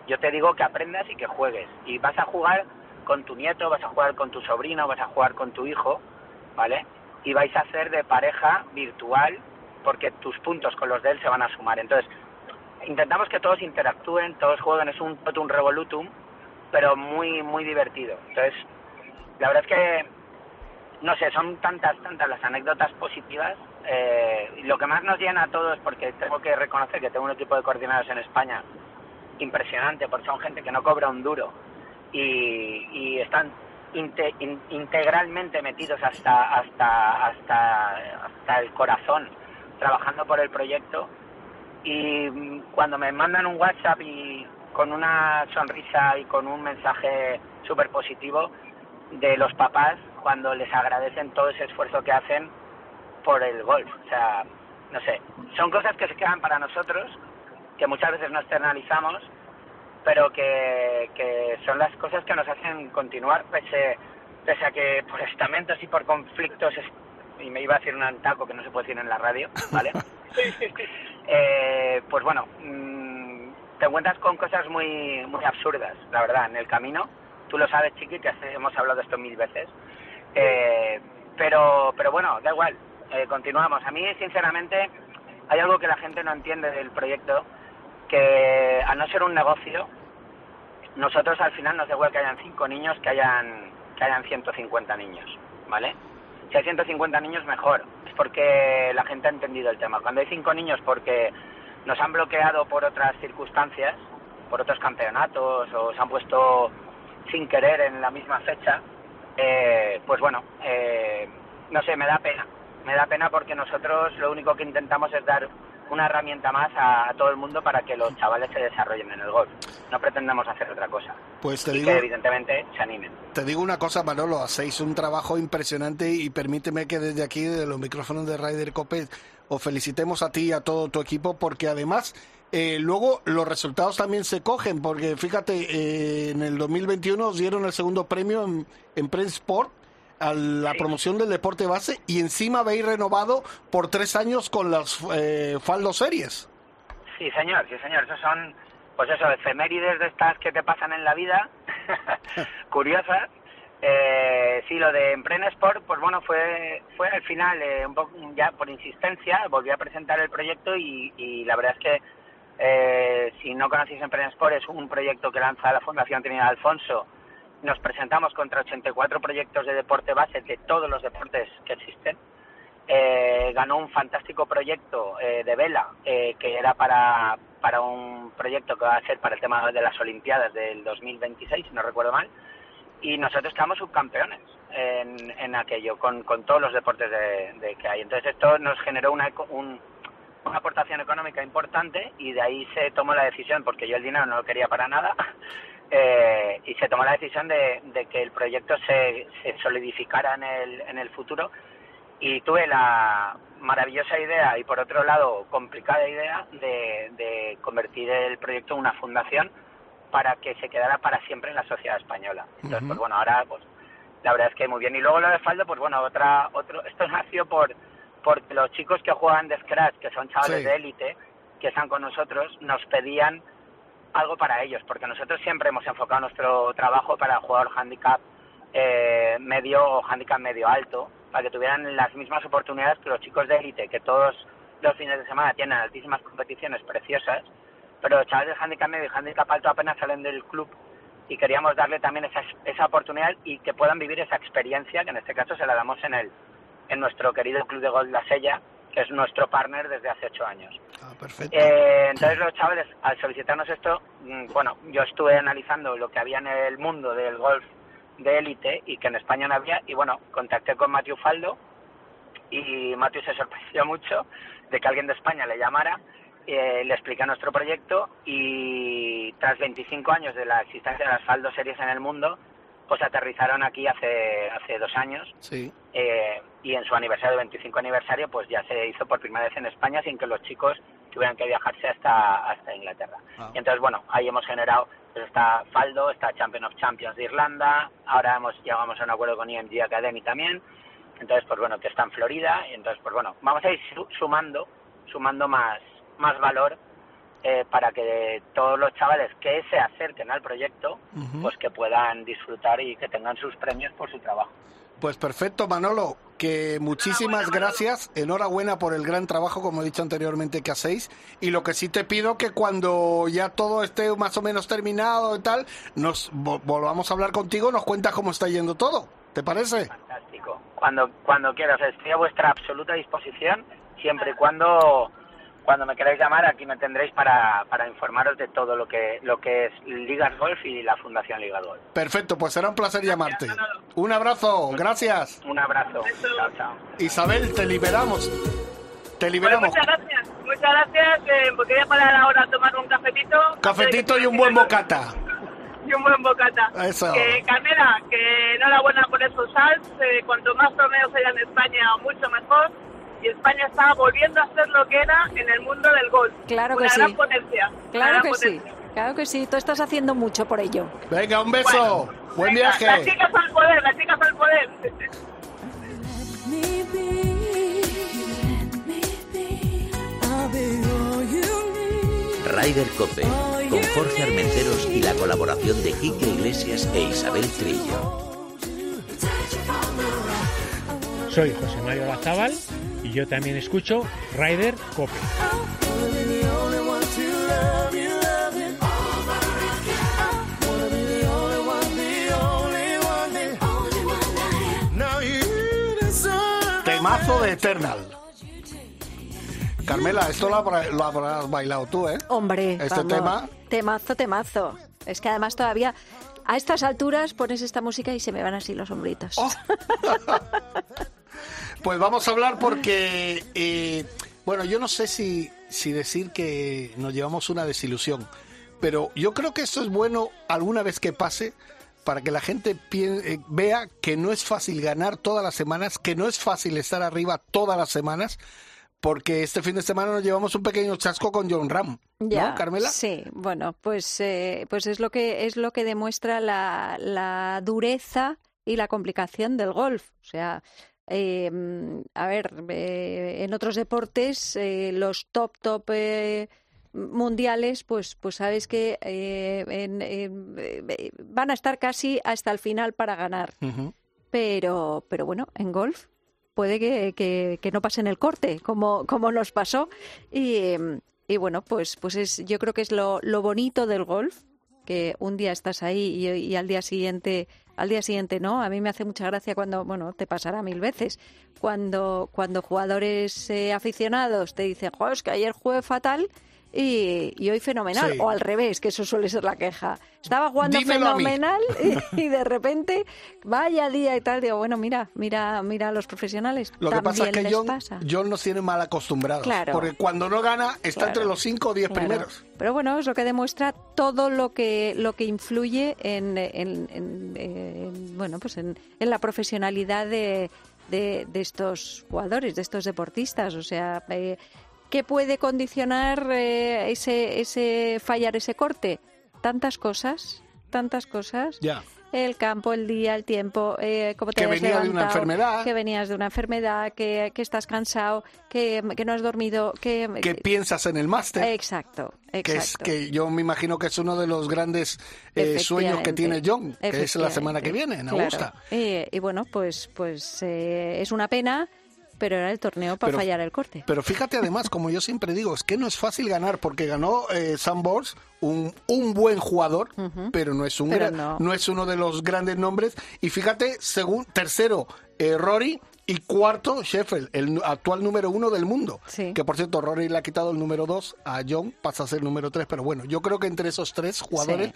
S7: Yo te digo que aprendas y que juegues. Y vas a jugar con tu nieto, vas a jugar con tu sobrino, vas a jugar con tu hijo, ¿vale? Y vais a hacer de pareja virtual porque tus puntos con los de él se van a sumar. Entonces, intentamos que todos interactúen, todos jueguen, es un totum revolutum, pero muy, muy divertido. Entonces, la verdad es que, no sé, son tantas, tantas las anécdotas positivas. Eh, lo que más nos llena a todos, porque tengo que reconocer que tengo un equipo de coordinados en España impresionante, porque son gente que no cobra un duro y, están integralmente metidos hasta, hasta, hasta, hasta el corazón trabajando por el proyecto y cuando me mandan un WhatsApp y con una sonrisa y con un mensaje súper positivo de los papás cuando les agradecen todo ese esfuerzo que hacen por el golf. O sea, no sé, son cosas que se quedan para nosotros, que muchas veces no externalizamos pero que, que son las cosas que nos hacen continuar pese, pese a que por estamentos y por conflictos y me iba a decir un antaco que no se puede decir en la radio, ¿vale? eh, pues bueno, mm, te encuentras con cosas muy muy absurdas, la verdad, en el camino. Tú lo sabes, Chiqui, que hemos hablado de esto mil veces. Eh, pero, pero bueno, da igual, eh, continuamos. A mí, sinceramente, hay algo que la gente no entiende del proyecto que al no ser un negocio, nosotros al final nos da igual que hayan cinco niños que hayan, que hayan 150 niños, ¿vale? Si hay 150 niños, mejor. Es porque la gente ha entendido el tema. Cuando hay cinco niños, porque nos han bloqueado por otras circunstancias, por otros campeonatos, o se han puesto sin querer en la misma fecha, eh, pues bueno, eh, no sé, me da pena. Me da pena porque nosotros lo único que intentamos es dar una herramienta más a, todo el mundo para que los chavales se desarrollen en el golf. No pretendemos hacer otra cosa.
S1: Pues te
S7: y
S1: digo,
S7: que evidentemente se animen.
S1: Te digo una cosa, Manolo, hacéis un trabajo impresionante y permíteme que desde aquí, de los micrófonos de Ryder Copet, os felicitemos a ti y a todo tu equipo porque además eh, luego los resultados también se cogen porque fíjate, eh, en el 2021 os dieron el segundo premio en, en Press Sport a la promoción del deporte base y encima habéis renovado por tres años con las eh, Faldo Series.
S7: Sí, señor, sí, señor. Esos son, pues eso, efemérides de estas que te pasan en la vida, curiosas. Eh, sí, lo de Empren Sport, pues bueno, fue, fue al final, eh, un poco ya por insistencia, volví a presentar el proyecto y, y la verdad es que eh, si no conocéis Empren Sport, es un proyecto que lanza la Fundación Trinidad Alfonso nos presentamos contra 84 proyectos de deporte base de todos los deportes que existen. Eh, ganó un fantástico proyecto eh, de vela eh, que era para, para un proyecto que va a ser para el tema de las Olimpiadas del 2026, si no recuerdo mal, y nosotros quedamos subcampeones en, aquello, con, con todos los deportes de, que hay. Entonces esto nos generó una, una aportación económica importante y de ahí se tomó la decisión, porque yo el dinero no lo quería para nada, eh, y se tomó la decisión de, que el proyecto se, solidificara en el, en el futuro y tuve la maravillosa idea y por otro lado complicada idea de, de convertir el proyecto en una fundación para que se quedara para siempre en la sociedad española. Entonces, pues bueno, ahora pues la verdad es que muy bien. Y luego lo de Faldo, pues bueno, otra, otro, esto nació por, porque los chicos que juegan de Scratch, que son chavales
S1: Sí.
S7: de élite, que están con nosotros, nos pedían algo para ellos, porque nosotros siempre hemos enfocado nuestro trabajo para el jugador handicap eh, medio o handicap medio alto, para que tuvieran las mismas oportunidades que los chicos de élite, que todos los fines de semana tienen altísimas competiciones preciosas, pero los chavales de handicap medio y handicap alto apenas salen del club y queríamos darle también esa, esa oportunidad y que puedan vivir esa experiencia, que en este caso se la damos en el en nuestro querido Club de Golf La Sella, que es nuestro partner desde hace ocho años.
S1: Ah, perfecto.
S7: Eh, entonces los chavales, al solicitarnos esto, mm, bueno, yo estuve analizando lo que había en el mundo del golf de élite y que en España no había, y bueno, contacté con Matthew Faldo y Matthew se sorprendió mucho de que alguien de España le llamara, eh, le expliqué nuestro proyecto y tras 25 años de la existencia de las Faldo series en el mundo, pues aterrizaron aquí hace, hace dos años
S1: Sí.
S7: eh, y en su aniversario, 25 aniversario, pues ya se hizo por primera vez en España sin que los chicos tuvieran que viajarse hasta, hasta Inglaterra.
S1: Ah.
S7: Y entonces, bueno, ahí hemos generado, pues está Faldo, está Champion of Champions de Irlanda, ahora hemos llegamos a un acuerdo con EMG Academy también, entonces, pues bueno, que está en Florida, y entonces, pues bueno, vamos a ir su- sumando, sumando más, más valor eh, para que todos los chavales que se acerquen al proyecto, pues que puedan disfrutar y que tengan sus premios por su trabajo.
S1: Pues perfecto, Manolo, que muchísimas gracias, enhorabuena por el gran trabajo, como he dicho anteriormente, que hacéis, y lo que sí te pido que cuando ya todo esté más o menos terminado y tal, nos vo- volvamos a hablar contigo, nos cuentas cómo está yendo todo, ¿te parece?
S7: Fantástico. Cuando, cuando quieras, estoy a vuestra absoluta disposición, siempre y cuando, cuando me queráis llamar, aquí me tendréis para, para informaros de todo lo que, lo que es Ligas Golf y la Fundación Ligas Golf.
S1: Perfecto, pues será un placer llamarte. Un abrazo, gracias.
S7: Un abrazo. Chao, chao.
S1: Isabel, te liberamos. Te
S3: Pues
S1: liberamos.
S3: muchas gracias, muchas gracias. Eh, porque voy a parar ahora a tomar un cafetito.
S1: Cafetito y un buen bocata.
S3: Y un buen bocata.
S1: Eso.
S3: Que, Carmela, que enhorabuena por esos salts. Eh, cuanto más torneos haya en España, mucho mejor. Y España está volviendo a ser lo que era en el mundo del golf.
S2: Claro que
S3: Una
S2: sí.
S3: gran potencia. una
S2: Claro
S3: gran
S2: que sí,
S3: potencia.
S2: claro que sí. Tú estás haciendo mucho por ello.
S1: Venga, un beso. Buen
S3: Venga, Las
S1: viaje.
S3: chicas al poder, las chicas al poder.
S5: Ryder Cope, con Jorge Armenteros y la colaboración de Quique Iglesias e Isabel Trillo.
S6: Soy José Mario Lazábal y yo también escucho Ryder Cope.
S1: Temazo de Eternal. Carmela, esto lo, habrá- lo habrás bailado tú, ¿eh?
S2: Hombre,
S1: Este
S2: vamos,
S1: tema-
S2: Temazo, temazo. Es que además todavía a estas alturas pones esta música y se me van así los hombritos.
S1: Pues vamos a hablar porque, eh, bueno, yo no sé si, si decir que nos llevamos una desilusión, pero yo creo que esto es bueno alguna vez que pase para que la gente eh, vea que no es fácil ganar todas las semanas, que no es fácil estar arriba todas las semanas, porque este fin de semana nos llevamos un pequeño chasco con John Ram,
S2: Ya,
S1: ¿no, Carmela?
S2: Sí, bueno, pues, eh, pues es lo que es lo que demuestra la, la dureza y la complicación del golf. O sea, eh, a ver, eh, en otros deportes eh, los top top eh, mundiales, pues, pues sabes que eh, en- en- van a estar casi hasta el final para ganar. Pero, pero bueno, en golf puede que, que- que no pasen el corte, como, como nos pasó. Y, em, y bueno, pues, pues es, yo creo que es lo, lo bonito del golf, que un día estás ahí y, y al día siguiente, al día siguiente no. A mí me hace mucha gracia cuando, bueno, te pasará mil veces, cuando, cuando jugadores eh, aficionados te dicen, "Jo, es que ayer jugué fatal. Y, y hoy fenomenal,
S1: Sí.
S2: o al revés, que eso suele ser la queja. Estaba jugando
S1: Dímelo
S2: fenomenal y, y de repente vaya día y tal digo bueno mira mira mira a los profesionales
S1: Lo que pasa es que John,
S2: pasa.
S1: John nos tiene mal acostumbrados,
S2: Claro.
S1: porque cuando no gana está
S2: Claro.
S1: entre los 5 o 10
S2: Claro.
S1: primeros.
S2: pero bueno es lo que demuestra todo lo que lo que influye en, en- en- en- bueno pues en, en la profesionalidad de, de, de estos jugadores, de estos deportistas. O sea, eh, ¿qué puede condicionar eh, ese, ese fallar ese corte? Tantas cosas, tantas cosas.
S1: Ya.
S2: El campo, el día, el tiempo, eh, cómo te
S1: Que venía de una
S2: levantado,
S1: enfermedad.
S2: que venías de una enfermedad, que, que estás cansado, que, que no has dormido, que...
S1: ¿Qué piensas en el máster?
S2: Exacto, exacto.
S1: que es que yo me imagino que es uno de los grandes eh, sueños que tiene John, que es la semana que viene, en
S2: Claro.
S1: Augusta.
S2: Y, y bueno, pues, pues eh, es una pena, pero era el torneo para
S1: Pero-
S2: fallar el corte.
S1: Pero fíjate además, como yo siempre digo, es que no es fácil ganar porque ganó eh, Sam Bors, un, un buen jugador, pero no es un
S2: Pero
S1: gra-
S2: no.
S1: no. es uno de los grandes nombres. Y fíjate, según tercero eh, Rory y cuarto Sheffield, el actual número uno del mundo.
S2: Sí.
S1: Que por cierto, Rory le ha quitado el número dos a John, pasa a ser número tres. Pero bueno, yo creo que entre esos tres jugadores
S2: Sí.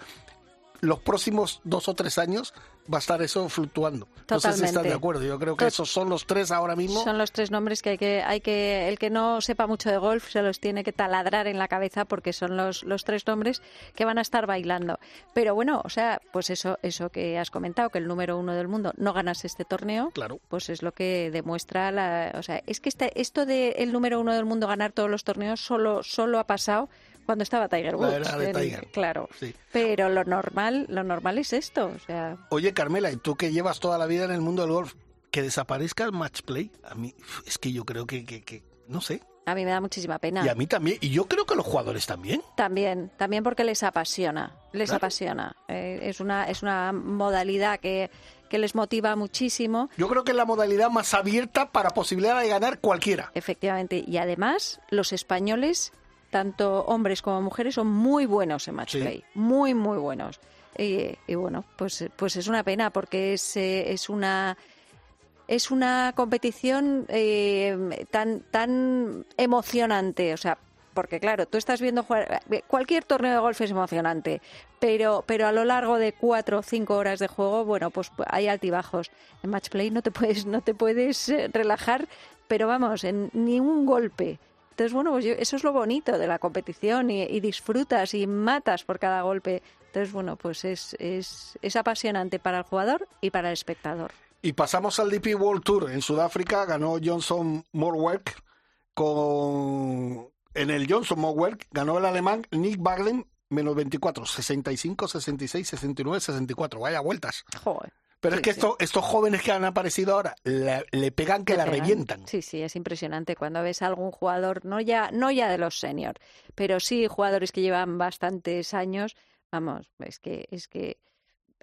S1: los próximos dos o tres años va a estar eso fluctuando. No sé si estás
S2: Totalmente.
S1: de acuerdo. Yo creo que esos son los tres ahora mismo.
S2: Son los tres nombres que hay que, hay que, el que no sepa mucho de golf se los tiene que taladrar en la cabeza porque son los, los tres nombres que van a estar bailando. Pero bueno, o sea, pues eso, eso que has comentado, que el número uno del mundo no ganase este torneo,
S1: Claro.
S2: pues es lo que demuestra la, o sea, es que este, esto de el número uno del mundo ganar todos los torneos solo, solo ha pasado cuando estaba Tiger
S1: La
S2: Woods.
S1: era de
S2: en-
S1: Tiger.
S2: Claro.
S1: Sí.
S2: Pero lo normal, lo normal es esto, o sea,
S1: Oye, Carmela, y tú que llevas toda la vida en el mundo del golf, que desaparezca el match play, a mí es que yo creo que, que, que- no sé,
S2: a mí me da muchísima pena.
S1: y a mí también, y yo creo que los jugadores también.
S2: También, también porque les apasiona, les
S1: Claro.
S2: apasiona. Eh, es una es una modalidad que, que les motiva muchísimo,
S1: Yo creo que es la modalidad más abierta para posibilidad de ganar cualquiera.
S2: efectivamente. Y además, los españoles, tanto hombres como mujeres, son muy buenos en match
S1: Sí.
S2: play, muy muy buenos. Y, y bueno, pues pues es una pena porque es eh, es una es una competición eh, tan tan emocionante, o sea, porque claro, tú estás viendo jugar cualquier torneo de golf es emocionante, pero pero a lo largo de cuatro o cinco horas de juego, bueno, pues hay altibajos. En match play no te puedes no te puedes eh, relajar, pero vamos, en ni un golpe. Entonces, bueno, pues yo- eso es lo bonito de la competición y, y disfrutas y matas por cada golpe. Entonces, bueno, pues es, es, es apasionante para el jugador y para el espectador.
S1: Y pasamos al DP World Tour. En Sudáfrica ganó Johnson Morwerk con... En el Johnson Morwerk ganó el alemán Nick Bagden menos 24, 65, 66, 69, 64. Vaya vueltas.
S2: Joder.
S1: Pero
S2: Sí,
S1: es que
S2: sí.
S1: esto- estos jóvenes que han aparecido ahora le, le pegan que
S2: Le
S1: la
S2: pegan.
S1: revientan.
S2: Sí, sí, es impresionante cuando ves a algún jugador, no ya, no ya de los senior, pero sí jugadores que llevan bastantes años, vamos, es que, es que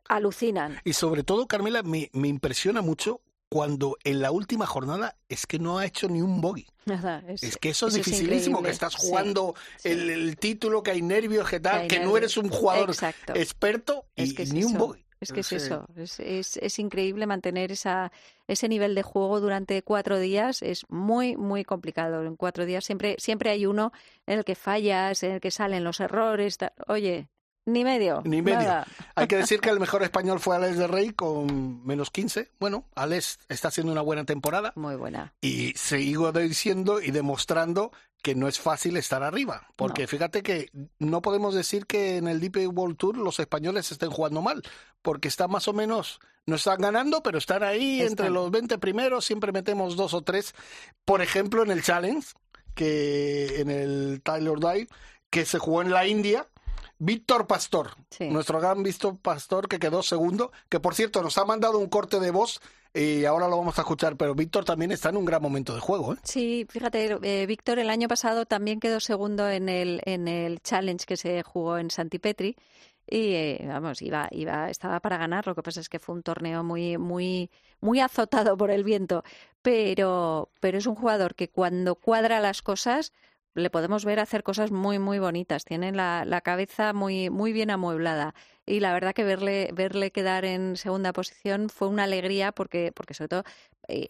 S2: alucinan.
S1: Y sobre todo, Carmela, me, me impresiona mucho cuando en la última jornada es que no ha hecho ni un bogey.
S2: Nada, es,
S1: Es que eso es dificilísimo, que estás jugando
S2: sí.
S1: El, el título, que hay nervios, que tal, que no eres un jugador
S2: Exacto.
S1: experto y,
S2: Es que
S1: ni un bogey.
S2: Es que es eso, es, es, es increíble mantener esa, ese nivel de juego durante cuatro días, es muy, muy complicado. En cuatro días siempre, siempre hay uno en el que fallas, en el que salen los errores. Oye, ni medio.
S1: Ni medio.
S2: nada.
S1: Hay que decir que el mejor español fue Alex de Rey con menos 15. Bueno, Alex está haciendo una buena temporada
S2: Muy buena.
S1: y sigo diciendo y demostrando que no es fácil estar arriba. Porque
S2: No.
S1: fíjate que no podemos decir que en el DP World Tour los españoles estén jugando mal, porque están más o menos, no están ganando, pero están ahí entre los 20 primeros, siempre metemos dos o tres. Por ejemplo, en el Challenge, que en el Tyler Dive, que se jugó en la India. Víctor Pastor,
S2: Sí.
S1: nuestro gran Víctor Pastor que quedó segundo, que por cierto nos ha mandado un corte de voz y ahora lo vamos a escuchar, pero Víctor también está en un gran momento de juego. ¿eh?
S2: Sí, fíjate, eh, Víctor el año pasado también quedó segundo en el, en el challenge que se jugó en Santipetri y eh, vamos, iba, iba, estaba para ganar. Lo que pasa es que fue un torneo muy, muy, muy azotado por el viento, pero, pero es un jugador que cuando cuadra las cosas le podemos ver hacer cosas muy, muy bonitas. Tiene la, la cabeza muy, muy bien amueblada. Y la verdad que verle, verle quedar en segunda posición fue una alegría porque, porque sobre todo, eh,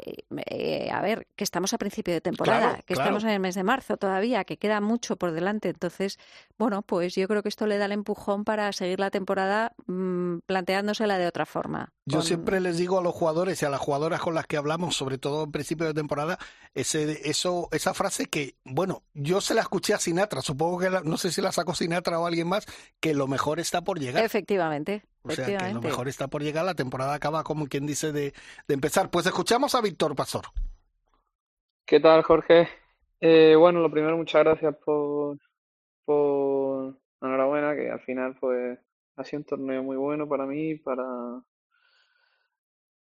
S2: eh, a ver, que estamos a principio de temporada,
S1: Claro,
S2: que
S1: claro.
S2: estamos en el mes de marzo todavía, que queda mucho por delante. Entonces, bueno, pues yo creo que esto le da el empujón para seguir la temporada mm, planteándosela de otra forma.
S1: Yo
S2: Con-
S1: siempre les digo a los jugadores y a las jugadoras con las que hablamos, sobre todo en principio de temporada, ese, eso, esa frase que, bueno, yo se la escuché a Sinatra, supongo que la- no sé si la sacó Sinatra o alguien más, que lo mejor está por llegar.
S2: Efectivamente.
S1: O sea que lo mejor está por llegar, la temporada acaba como quien dice de, de empezar. Pues escuchamos a Víctor Pastor.
S8: ¿Qué tal, Jorge? Eh, bueno, lo primero, muchas gracias por, por enhorabuena, que al final pues ha sido un torneo muy bueno para mí, para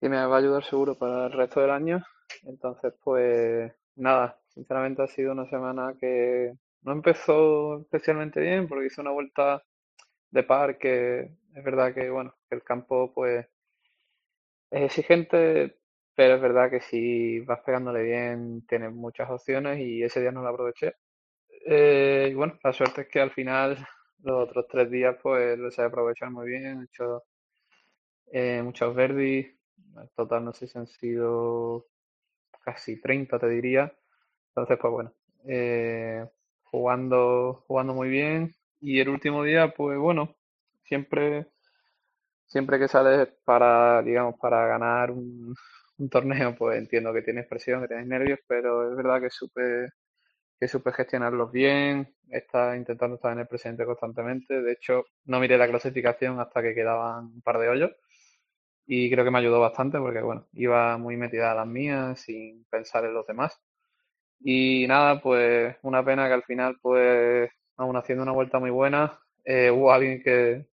S8: que me va a ayudar seguro para el resto del año. Entonces, pues nada, sinceramente ha sido una semana que no empezó especialmente bien porque hice una vuelta de par que es verdad que bueno, que el campo pues es exigente, pero es verdad que si vas pegándole bien tienes muchas opciones y ese día no lo aproveché. Eh, y bueno, la suerte es que al final los otros tres días pues los he aprovechado muy bien, he hecho eh, muchos verdis, en total no sé si han sido casi 30 te diría, entonces pues bueno, eh, jugando, jugando muy bien y el último día pues bueno, siempre, siempre que sales para, digamos, para ganar un, torneo pues entiendo que tienes presión, que tienes nervios, pero es verdad que supe que supe gestionarlos bien, está intentando estar en el presente constantemente. De hecho, no miré la clasificación hasta que quedaban un par de hoyos y creo que me ayudó bastante porque, bueno, iba muy metida a las mías sin pensar en los demás. Y nada, pues una pena que al final, pues, aún haciendo una vuelta muy buena, eh, hubo alguien que,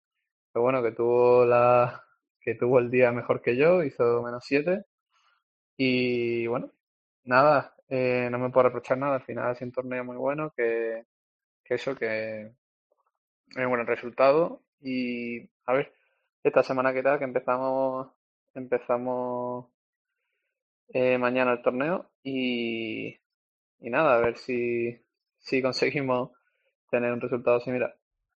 S8: que, bueno, que tuvo la, que tuvo el día mejor que yo, hizo menos 7. Y bueno, nada, eh, no me puedo reprochar nada, al final es un torneo muy bueno, que, eso, que es un buen resultado. Y a ver, esta semana que tal, que empezamos, empezamos eh, mañana el torneo y, y nada, a ver si, si conseguimos tener un resultado similar.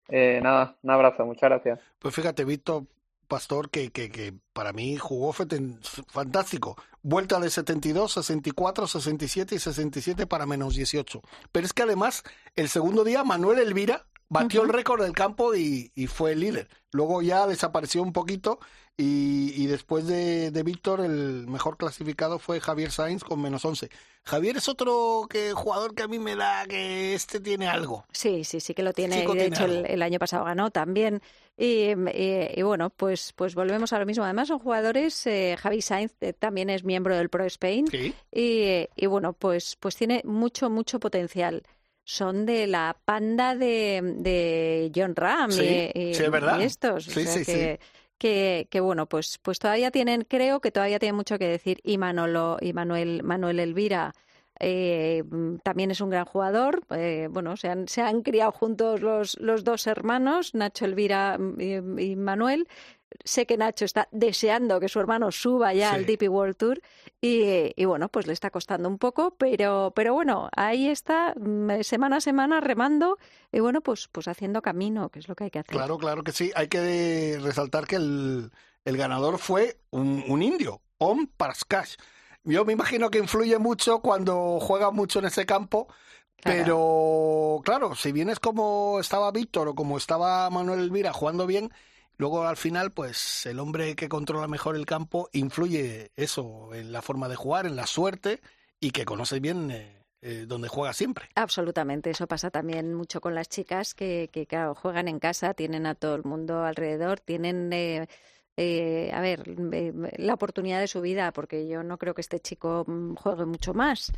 S8: Eh, nada, un abrazo, muchas gracias.
S1: Pues fíjate, Víctor, Pastor que, que, que para mí jugó fantástico. Vuelta de 72, 64, 67 y 67 para menos 18. Pero es que además, el segundo día, Manuel Elvira batió uh -huh. el récord del campo y, y, fue el líder. Luego ya desapareció un poquito y, y después de, de, Víctor el mejor clasificado fue Javier Sainz con menos 11. Javier es otro que jugador que a mí me da que este tiene algo.
S2: Sí, sí, sí que lo tiene. Chico de tiene hecho el, el, año pasado ganó también. Y, y, y, bueno, pues, pues volvemos a lo mismo. Además son jugadores, eh, Javi Sainz eh, también es miembro del Pro Spain
S1: ¿Sí?
S2: y, y bueno, pues, pues tiene mucho, mucho potencial son de la panda de, de John Ram
S1: sí,
S2: y, y,
S1: sí, es verdad.
S2: y estos.
S1: Sí,
S2: o sea
S1: sí,
S2: que,
S1: sí.
S2: Que, que, bueno, pues, pues todavía tienen, creo que todavía tienen mucho que decir. Y Manolo, y Manuel, Manuel Elvira eh, también es un gran jugador. Eh, bueno, se han, se han criado juntos los, los dos hermanos, Nacho Elvira y, y Manuel sé que Nacho está deseando que su hermano suba ya sí. al DP World Tour y, y, bueno, pues le está costando un poco, pero, pero bueno, ahí está mm, semana a semana remando y bueno, pues, pues haciendo camino, que es lo que hay que hacer.
S1: Claro, claro que sí. Hay que resaltar que el, el ganador fue un, un indio, Om Paraskash. Yo me imagino que influye mucho cuando juega mucho en ese campo. Pero claro, si vienes como estaba Víctor o como estaba Manuel Elvira jugando bien, Luego al final, pues el hombre que controla mejor el campo influye eso en la forma de jugar, en la suerte y que conoce bien eh, eh, donde juega siempre.
S2: Absolutamente, eso pasa también mucho con las chicas que, que claro, juegan en casa, tienen a todo el mundo alrededor, tienen... Eh, eh, a ver, la oportunidad de su vida, porque yo no creo que este chico mm, juegue mucho más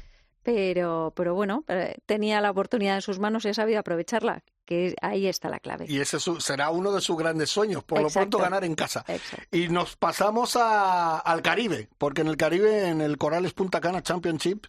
S2: pero, pero bueno, eh, tenía la oportunidad en sus manos y ha sabido aprovecharla, que ahí está la clave.
S1: Y ese será uno de sus grandes sueños, por Exacto. lo pronto ganar en casa.
S2: Exacto.
S1: Y nos pasamos a, al Caribe, porque en el Caribe, en el Corales Punta Cana Championship,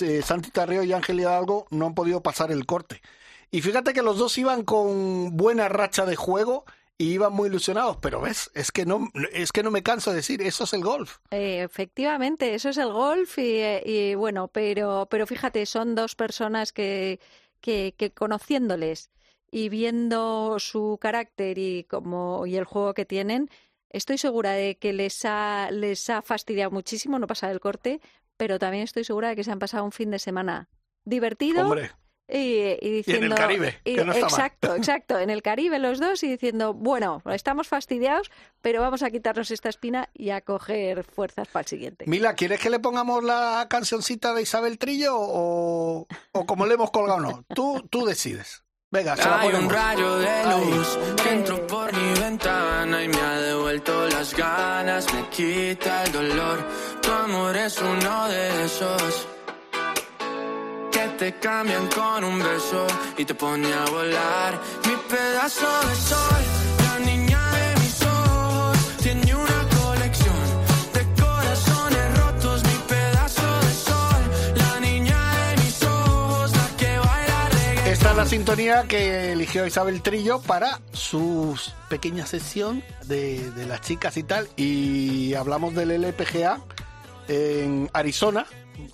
S1: eh, Santi Tarreo y Ángel Hidalgo no han podido pasar el corte. Y fíjate que los dos iban con buena racha de juego y iban muy ilusionados, pero ves, es que no, es que no me canso de decir, eso es el golf.
S2: Eh, efectivamente, eso es el golf y, y, bueno, pero, pero fíjate, son dos personas que, que, que conociéndoles y viendo su carácter y como y el juego que tienen, estoy segura de que les ha, les ha fastidiado muchísimo no pasar el corte, pero también estoy segura de que se han pasado un fin de semana divertido.
S1: Hombre.
S2: Y, y, diciendo,
S1: y, en el Caribe,
S2: y,
S1: que no está
S2: exacto,
S1: mal.
S2: exacto, en el Caribe los dos y diciendo, bueno, estamos fastidiados, pero vamos a quitarnos esta espina y a coger fuerzas para el siguiente.
S1: Mila, ¿quieres que le pongamos la cancioncita de Isabel Trillo o, o como le hemos colgado no? Tú, tú decides. Venga, se la
S9: Hay un rayo de luz que entró por mi ventana y me ha devuelto las ganas, me quita el dolor. Tu amor es uno de esos te cambian con un beso y te pone a volar. Mi pedazo de sol, la niña de mis ojos, tiene una colección de corazones rotos. Mi pedazo de sol, la niña de mis ojos, la que baila reggaetón.
S1: Esta es la sintonía que eligió Isabel Trillo para su pequeña sesión de, de las chicas y tal. Y hablamos del LPGA en Arizona,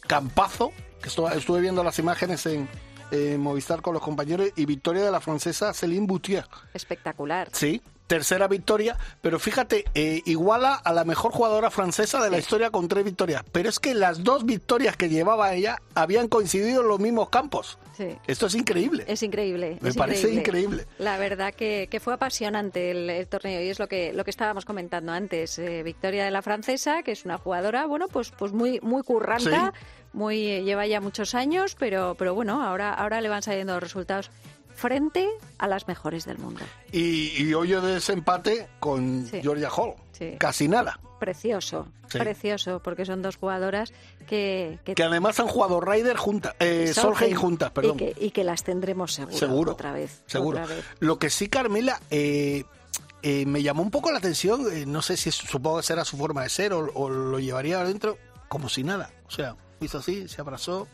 S1: Campazo, que estuve viendo las imágenes en, en Movistar con los compañeros, y victoria de la francesa Céline Boutier.
S2: Espectacular.
S1: Sí, tercera victoria, pero fíjate, eh, iguala a la mejor jugadora francesa de la historia con tres victorias. Pero es que las dos victorias que llevaba ella habían coincidido en los mismos campos.
S2: Sí.
S1: Esto es increíble.
S2: Es increíble.
S1: Me
S2: es
S1: parece increíble.
S2: La verdad que, que fue apasionante el, el torneo y es lo que lo que estábamos comentando antes. Eh, victoria de la francesa, que es una jugadora, bueno, pues pues muy muy curranta, muy eh, lleva ya muchos años, pero pero bueno, ahora ahora le van saliendo los resultados frente a las mejores del mundo.
S1: Y, y hoyo de desempate con
S2: Sí.
S1: Georgia Hall.
S2: Sí.
S1: Casi nada.
S2: Precioso,
S1: Sí.
S2: precioso, porque son dos jugadoras que, que
S1: Que además han jugado Ryder juntas, eh, Solheim juntas, perdón.
S2: Y que, y que las tendremos seguro,
S1: Seguro.
S2: otra vez.
S1: Seguro.
S2: otra vez.
S1: Lo que sí, Carmela, eh, eh, me llamó un poco la atención, eh, no sé si supongo que será su forma de ser o, o lo llevaría adentro como si nada. O sea, hizo así, se abrazó,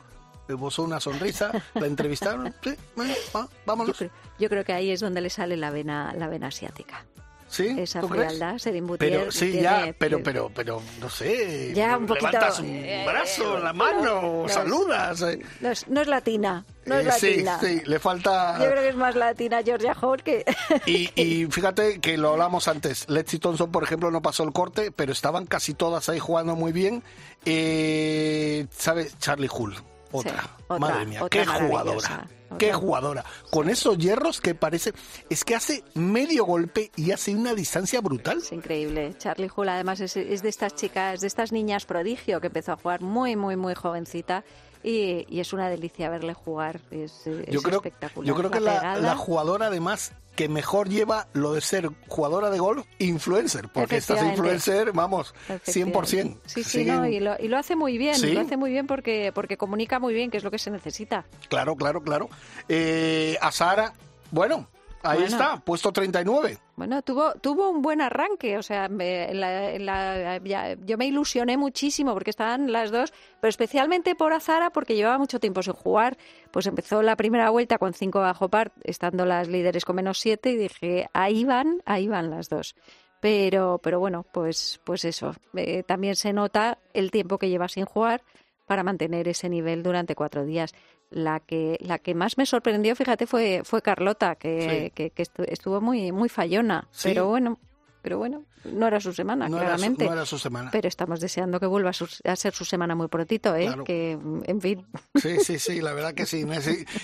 S1: le posó una sonrisa, la entrevistaron, sí, bueno, va,
S2: Yo
S1: vámonos.
S2: creo, yo creo que ahí es donde le sale la vena, la vena asiática.
S1: ¿Sí?
S2: Esa
S1: ¿Tú crees?
S2: frialdad, Boutier
S1: Pero sí,
S2: tiene-
S1: ya, pero, pero, pero, no sé.
S2: Ya, un poquito,
S1: Levantas un
S2: eh,
S1: brazo,
S2: eh,
S1: la mano,
S2: no,
S1: saludas. eh.
S2: No es, no es latina, no es
S1: Eh, sí,
S2: latina.
S1: sí, le falta.
S2: Yo creo que es más latina Georgia Hall que...
S1: Y, y fíjate que lo hablamos antes. Lexi Thompson, por ejemplo, no pasó el corte, pero estaban casi todas ahí jugando muy bien. Eh, ¿Sabes? Charlie Hull. Otra.
S2: Sí, otra,
S1: Madre mía,
S2: otra
S1: qué jugadora.
S2: otra.
S1: Qué jugadora. Con esos hierros que parece. Es que hace medio golpe y hace una distancia brutal.
S2: Es increíble. Charlie Hull además es, es de estas chicas, de estas niñas prodigio que empezó a jugar muy, muy, muy jovencita y, y es una delicia verle jugar. Es, es
S1: Yo creo,
S2: espectacular.
S1: yo creo que la, jugadora además que mejor lleva lo de ser jugadora de golf influencer, porque estás influencer, vamos, 100%.
S2: Efectivamente. Sí, sí,
S1: Siguen-
S2: no, y, lo, y lo hace muy bien,
S1: Sí.
S2: lo hace muy bien porque, porque comunica muy bien, que es lo que se necesita.
S1: Claro, claro, claro. Eh, a Sara, bueno, ahí
S2: Bueno.
S1: está, puesto 39.
S2: Bueno, tuvo, tuvo un buen arranque, o sea, me- la- la- ya- yo me ilusioné muchísimo porque estaban las dos, pero especialmente por Azara porque llevaba mucho tiempo sin jugar. Pues empezó la primera vuelta con cinco bajo par, estando las líderes con menos siete, y dije, ahí van, ahí van las dos. Pero, pero bueno, pues, pues eso, eh, también se nota el tiempo que lleva sin jugar para mantener ese nivel durante cuatro días. La que, la que más me sorprendió, fíjate, fue, fue Carlota, que,
S1: Sí.
S2: que, que estu- estuvo muy, muy fallona.
S1: Sí.
S2: Pero bueno, pero bueno, no era su semana,
S1: No era, su,
S2: claramente.
S1: no era su semana.
S2: Pero estamos deseando que vuelva a, su- a ser su semana muy prontito, ¿eh?
S1: Claro.
S2: Que, en fin.
S1: Sí, sí, sí, la verdad que sí.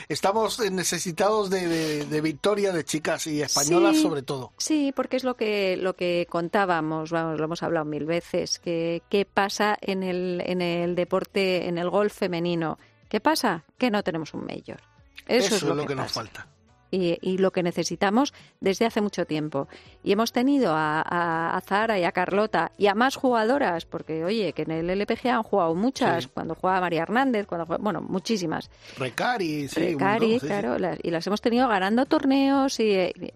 S1: Estamos necesitados de, de- de victoria de chicas y españolas
S2: Sí.
S1: sobre todo.
S2: Sí, porque es lo que lo que contábamos, vamos, lo hemos hablado mil veces, que qué pasa en el en el deporte, en el golf femenino. ¿Qué pasa? Que no tenemos un mayor. Eso, es lo, que,
S1: nos falta.
S2: y, y lo que necesitamos desde hace mucho tiempo. Y hemos tenido a, a, a Zara y a Carlota y a más jugadoras, porque oye, que en el LPGA han jugado muchas,
S1: Sí.
S2: cuando jugaba María Hernández, cuando jugaba- bueno, muchísimas.
S1: Recari, sí. un
S2: Cari,
S1: montón, sí, sí.
S2: claro, las- y las hemos tenido ganando torneos y, y-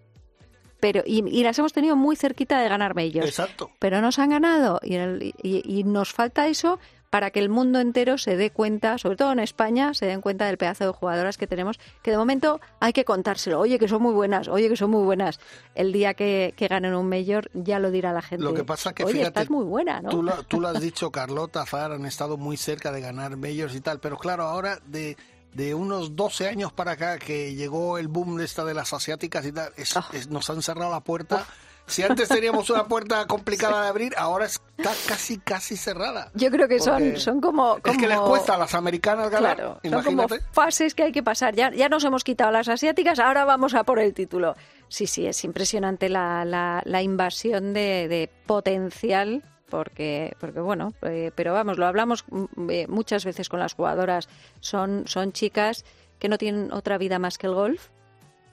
S2: pero y, y las hemos tenido muy cerquita de ganar ellos.
S1: Exacto.
S2: Pero nos han ganado y, el- y- y nos falta eso para que el mundo entero se dé cuenta, sobre todo en España, se den cuenta del pedazo de jugadoras que tenemos, que de momento hay que contárselo. Oye, que son muy buenas, oye, que son muy buenas. El día que, que ganen un mayor ya lo dirá la gente.
S1: Lo que pasa que,
S2: oye,
S1: fíjate,
S2: estás muy buena, ¿no?
S1: Tú lo, tú lo has dicho, Carlota, Zara han estado muy cerca de ganar majors y tal, pero claro, ahora de, de unos 12 años para acá que llegó el boom de esta de las asiáticas y tal, es-
S2: Oh.
S1: es- nos han cerrado la puerta. Si antes teníamos una puerta complicada de abrir, ahora está casi, casi cerrada.
S2: Yo creo que son, son como,
S1: Es que les cuesta a las americanas ganar,
S2: Claro, son como
S1: imagínate.
S2: fases que hay que pasar. Ya, ya nos hemos quitado las asiáticas, ahora vamos a por el título. Sí, sí, es impresionante la, la, la invasión de, de potencial, porque, porque bueno, eh, pero vamos, lo hablamos mm, eh, muchas veces con las jugadoras. Son, son chicas que no tienen otra vida más que el golf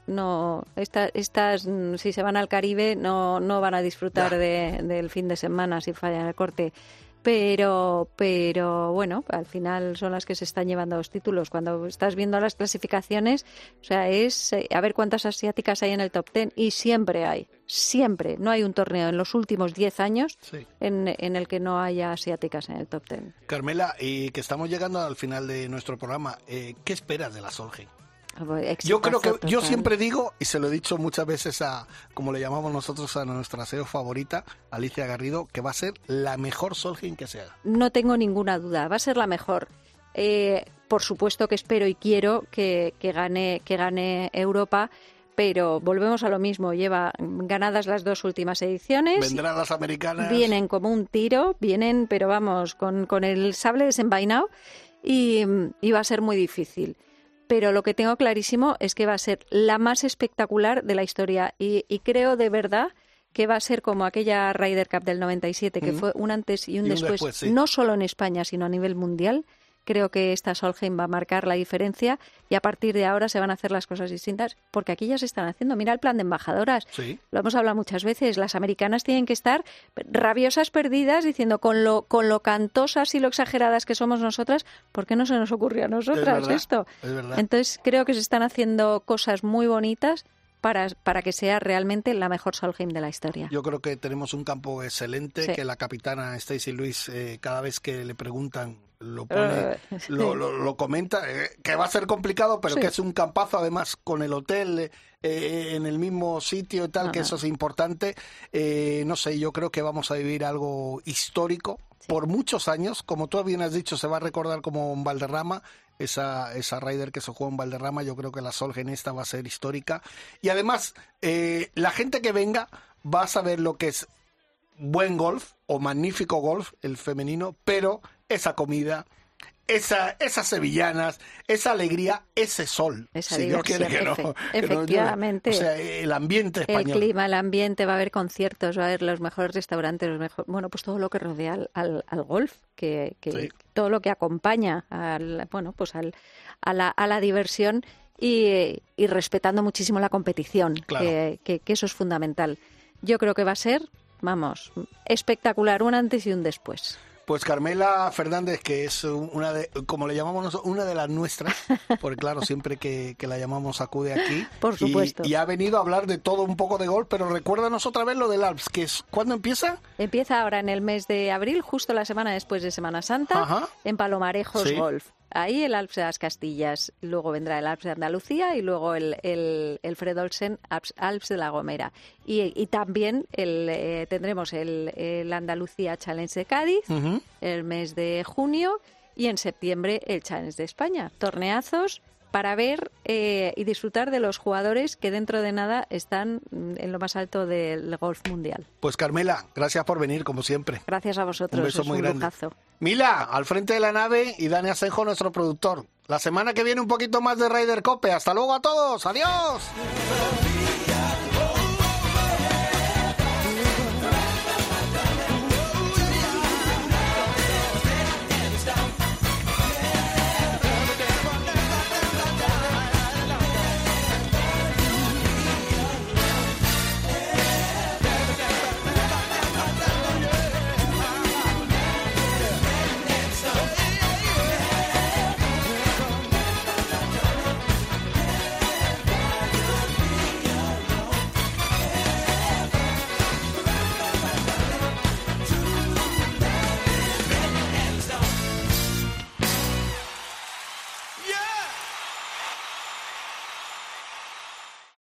S2: no esta- estas mm, si se van al Caribe no no van a disfrutar de- del fin de semana si fallan el corte. Pero pero bueno al final son las que se están llevando los títulos. Cuando estás viendo las clasificaciones o sea es eh, a ver cuántas asiáticas hay en el top ten. Y siempre hay siempre. No hay un torneo en los últimos 10 años
S1: Sí.
S2: en, en el que no haya asiáticas en el top ten.
S1: Carmela, y que estamos llegando al final de nuestro programa, eh, ¿qué esperas de la Solheim? Yo creo que yo siempre digo, y se lo he dicho muchas veces a, como le llamamos nosotros a nuestra SEO favorita, Alicia Garrido, que va a ser la mejor Solheim que se haga.
S2: No tengo ninguna duda, va a ser la mejor. Eh, por supuesto que espero y quiero que, que gane, que gane Europa, pero volvemos a lo mismo. Lleva ganadas las dos últimas ediciones.
S1: Vendrán las americanas.
S2: Vienen como un tiro, vienen, pero vamos, con, con el sable desenvainado y, y va a ser muy difícil. Pero lo que tengo clarísimo es que va a ser la más espectacular de la historia y, y creo de verdad que va a ser como aquella Ryder Cup del 97, que
S1: Ujú.
S2: fue un antes y un
S1: Y un
S2: después,
S1: después, sí.
S2: no solo en España, sino a nivel mundial. Creo que esta Solheim va a marcar la diferencia y a partir de ahora se van a hacer las cosas distintas porque aquí ya se están haciendo. Mira el plan de embajadoras.
S1: Sí.
S2: Lo hemos hablado muchas veces. Las americanas tienen que estar rabiosas perdidas diciendo con lo, con lo cantosas y lo exageradas que somos nosotras, ¿por qué no se nos ocurrió a nosotras
S1: verdad,
S2: esto?
S1: es verdad.
S2: Entonces creo que se están haciendo cosas muy bonitas para, para que sea realmente la mejor Solheim de la historia.
S1: Yo creo que tenemos un campo excelente,
S2: Sí.
S1: que la capitana Stacy Luis, eh, cada vez que le preguntan, lo pone,
S2: Eh,
S1: lo, lo- lo comenta, eh, que va a ser complicado, pero
S2: Sí.
S1: que es un campazo, además, con el hotel eh, en el mismo sitio y tal, que eso es importante. Eh, no sé, yo creo que vamos a vivir algo histórico por muchos años. Como tú bien has dicho, se va a recordar como en Valderrama. Esa, esa Ryder que se jugó en Valderrama, yo creo que la Solgen esta va a ser histórica. Y además, eh, la gente que venga va a saber lo que es buen golf o magnífico golf, el femenino, pero esa comida, esa, esas sevillanas, esa alegría, ese sol.
S2: Esa
S1: si Dios quiere que no,
S2: efectivamente.
S1: o sea, el ambiente
S2: El
S1: español.
S2: clima, el ambiente, va a haber conciertos, va a haber los mejores restaurantes, los mejor, bueno, pues todo lo que rodea al, al- al golf, que, que
S1: Sí.
S2: todo lo que acompaña al, bueno, pues al, a, la, a la diversión y, y respetando muchísimo la competición,
S1: Claro.
S2: que, que- que eso es fundamental. Yo creo que va a ser, vamos, espectacular, un antes y un después.
S1: Pues Carmela Fernández, que es una de, como le llamamos nosotros, una de las nuestras, porque claro, siempre que, que la llamamos acude aquí.
S2: Por
S1: Y-
S2: supuesto.
S1: Y, ha venido a hablar de todo un poco de golf, pero recuérdanos otra vez lo del Alps, que es, ¿cuándo empieza?
S2: Empieza ahora en el mes de abril, justo la semana después de Semana Santa,
S1: Ajá.
S2: en Palomarejos
S1: Sí.
S2: Golf. Ahí el Alps de las Castillas, luego vendrá el Alps de Andalucía y luego el, el, el Fred Olsen Alps, Alps de La Gomera. Y, y también el, eh, tendremos el, el Andalucía Challenge de Cádiz, el mes de junio y en septiembre el Challenge de España. Torneazos para ver eh, y disfrutar de los jugadores que dentro de nada están mm, en lo más alto del golf mundial.
S1: Pues Carmela, gracias por venir, como siempre.
S2: Gracias a vosotros,
S1: Un beso
S2: es
S1: muy
S2: un
S1: grande.
S2: lujazo.
S1: Mila, al frente de la nave y Dani Asenjo, nuestro productor. La semana que viene un poquito más de Ryder Cope. Hasta luego a todos. Adiós.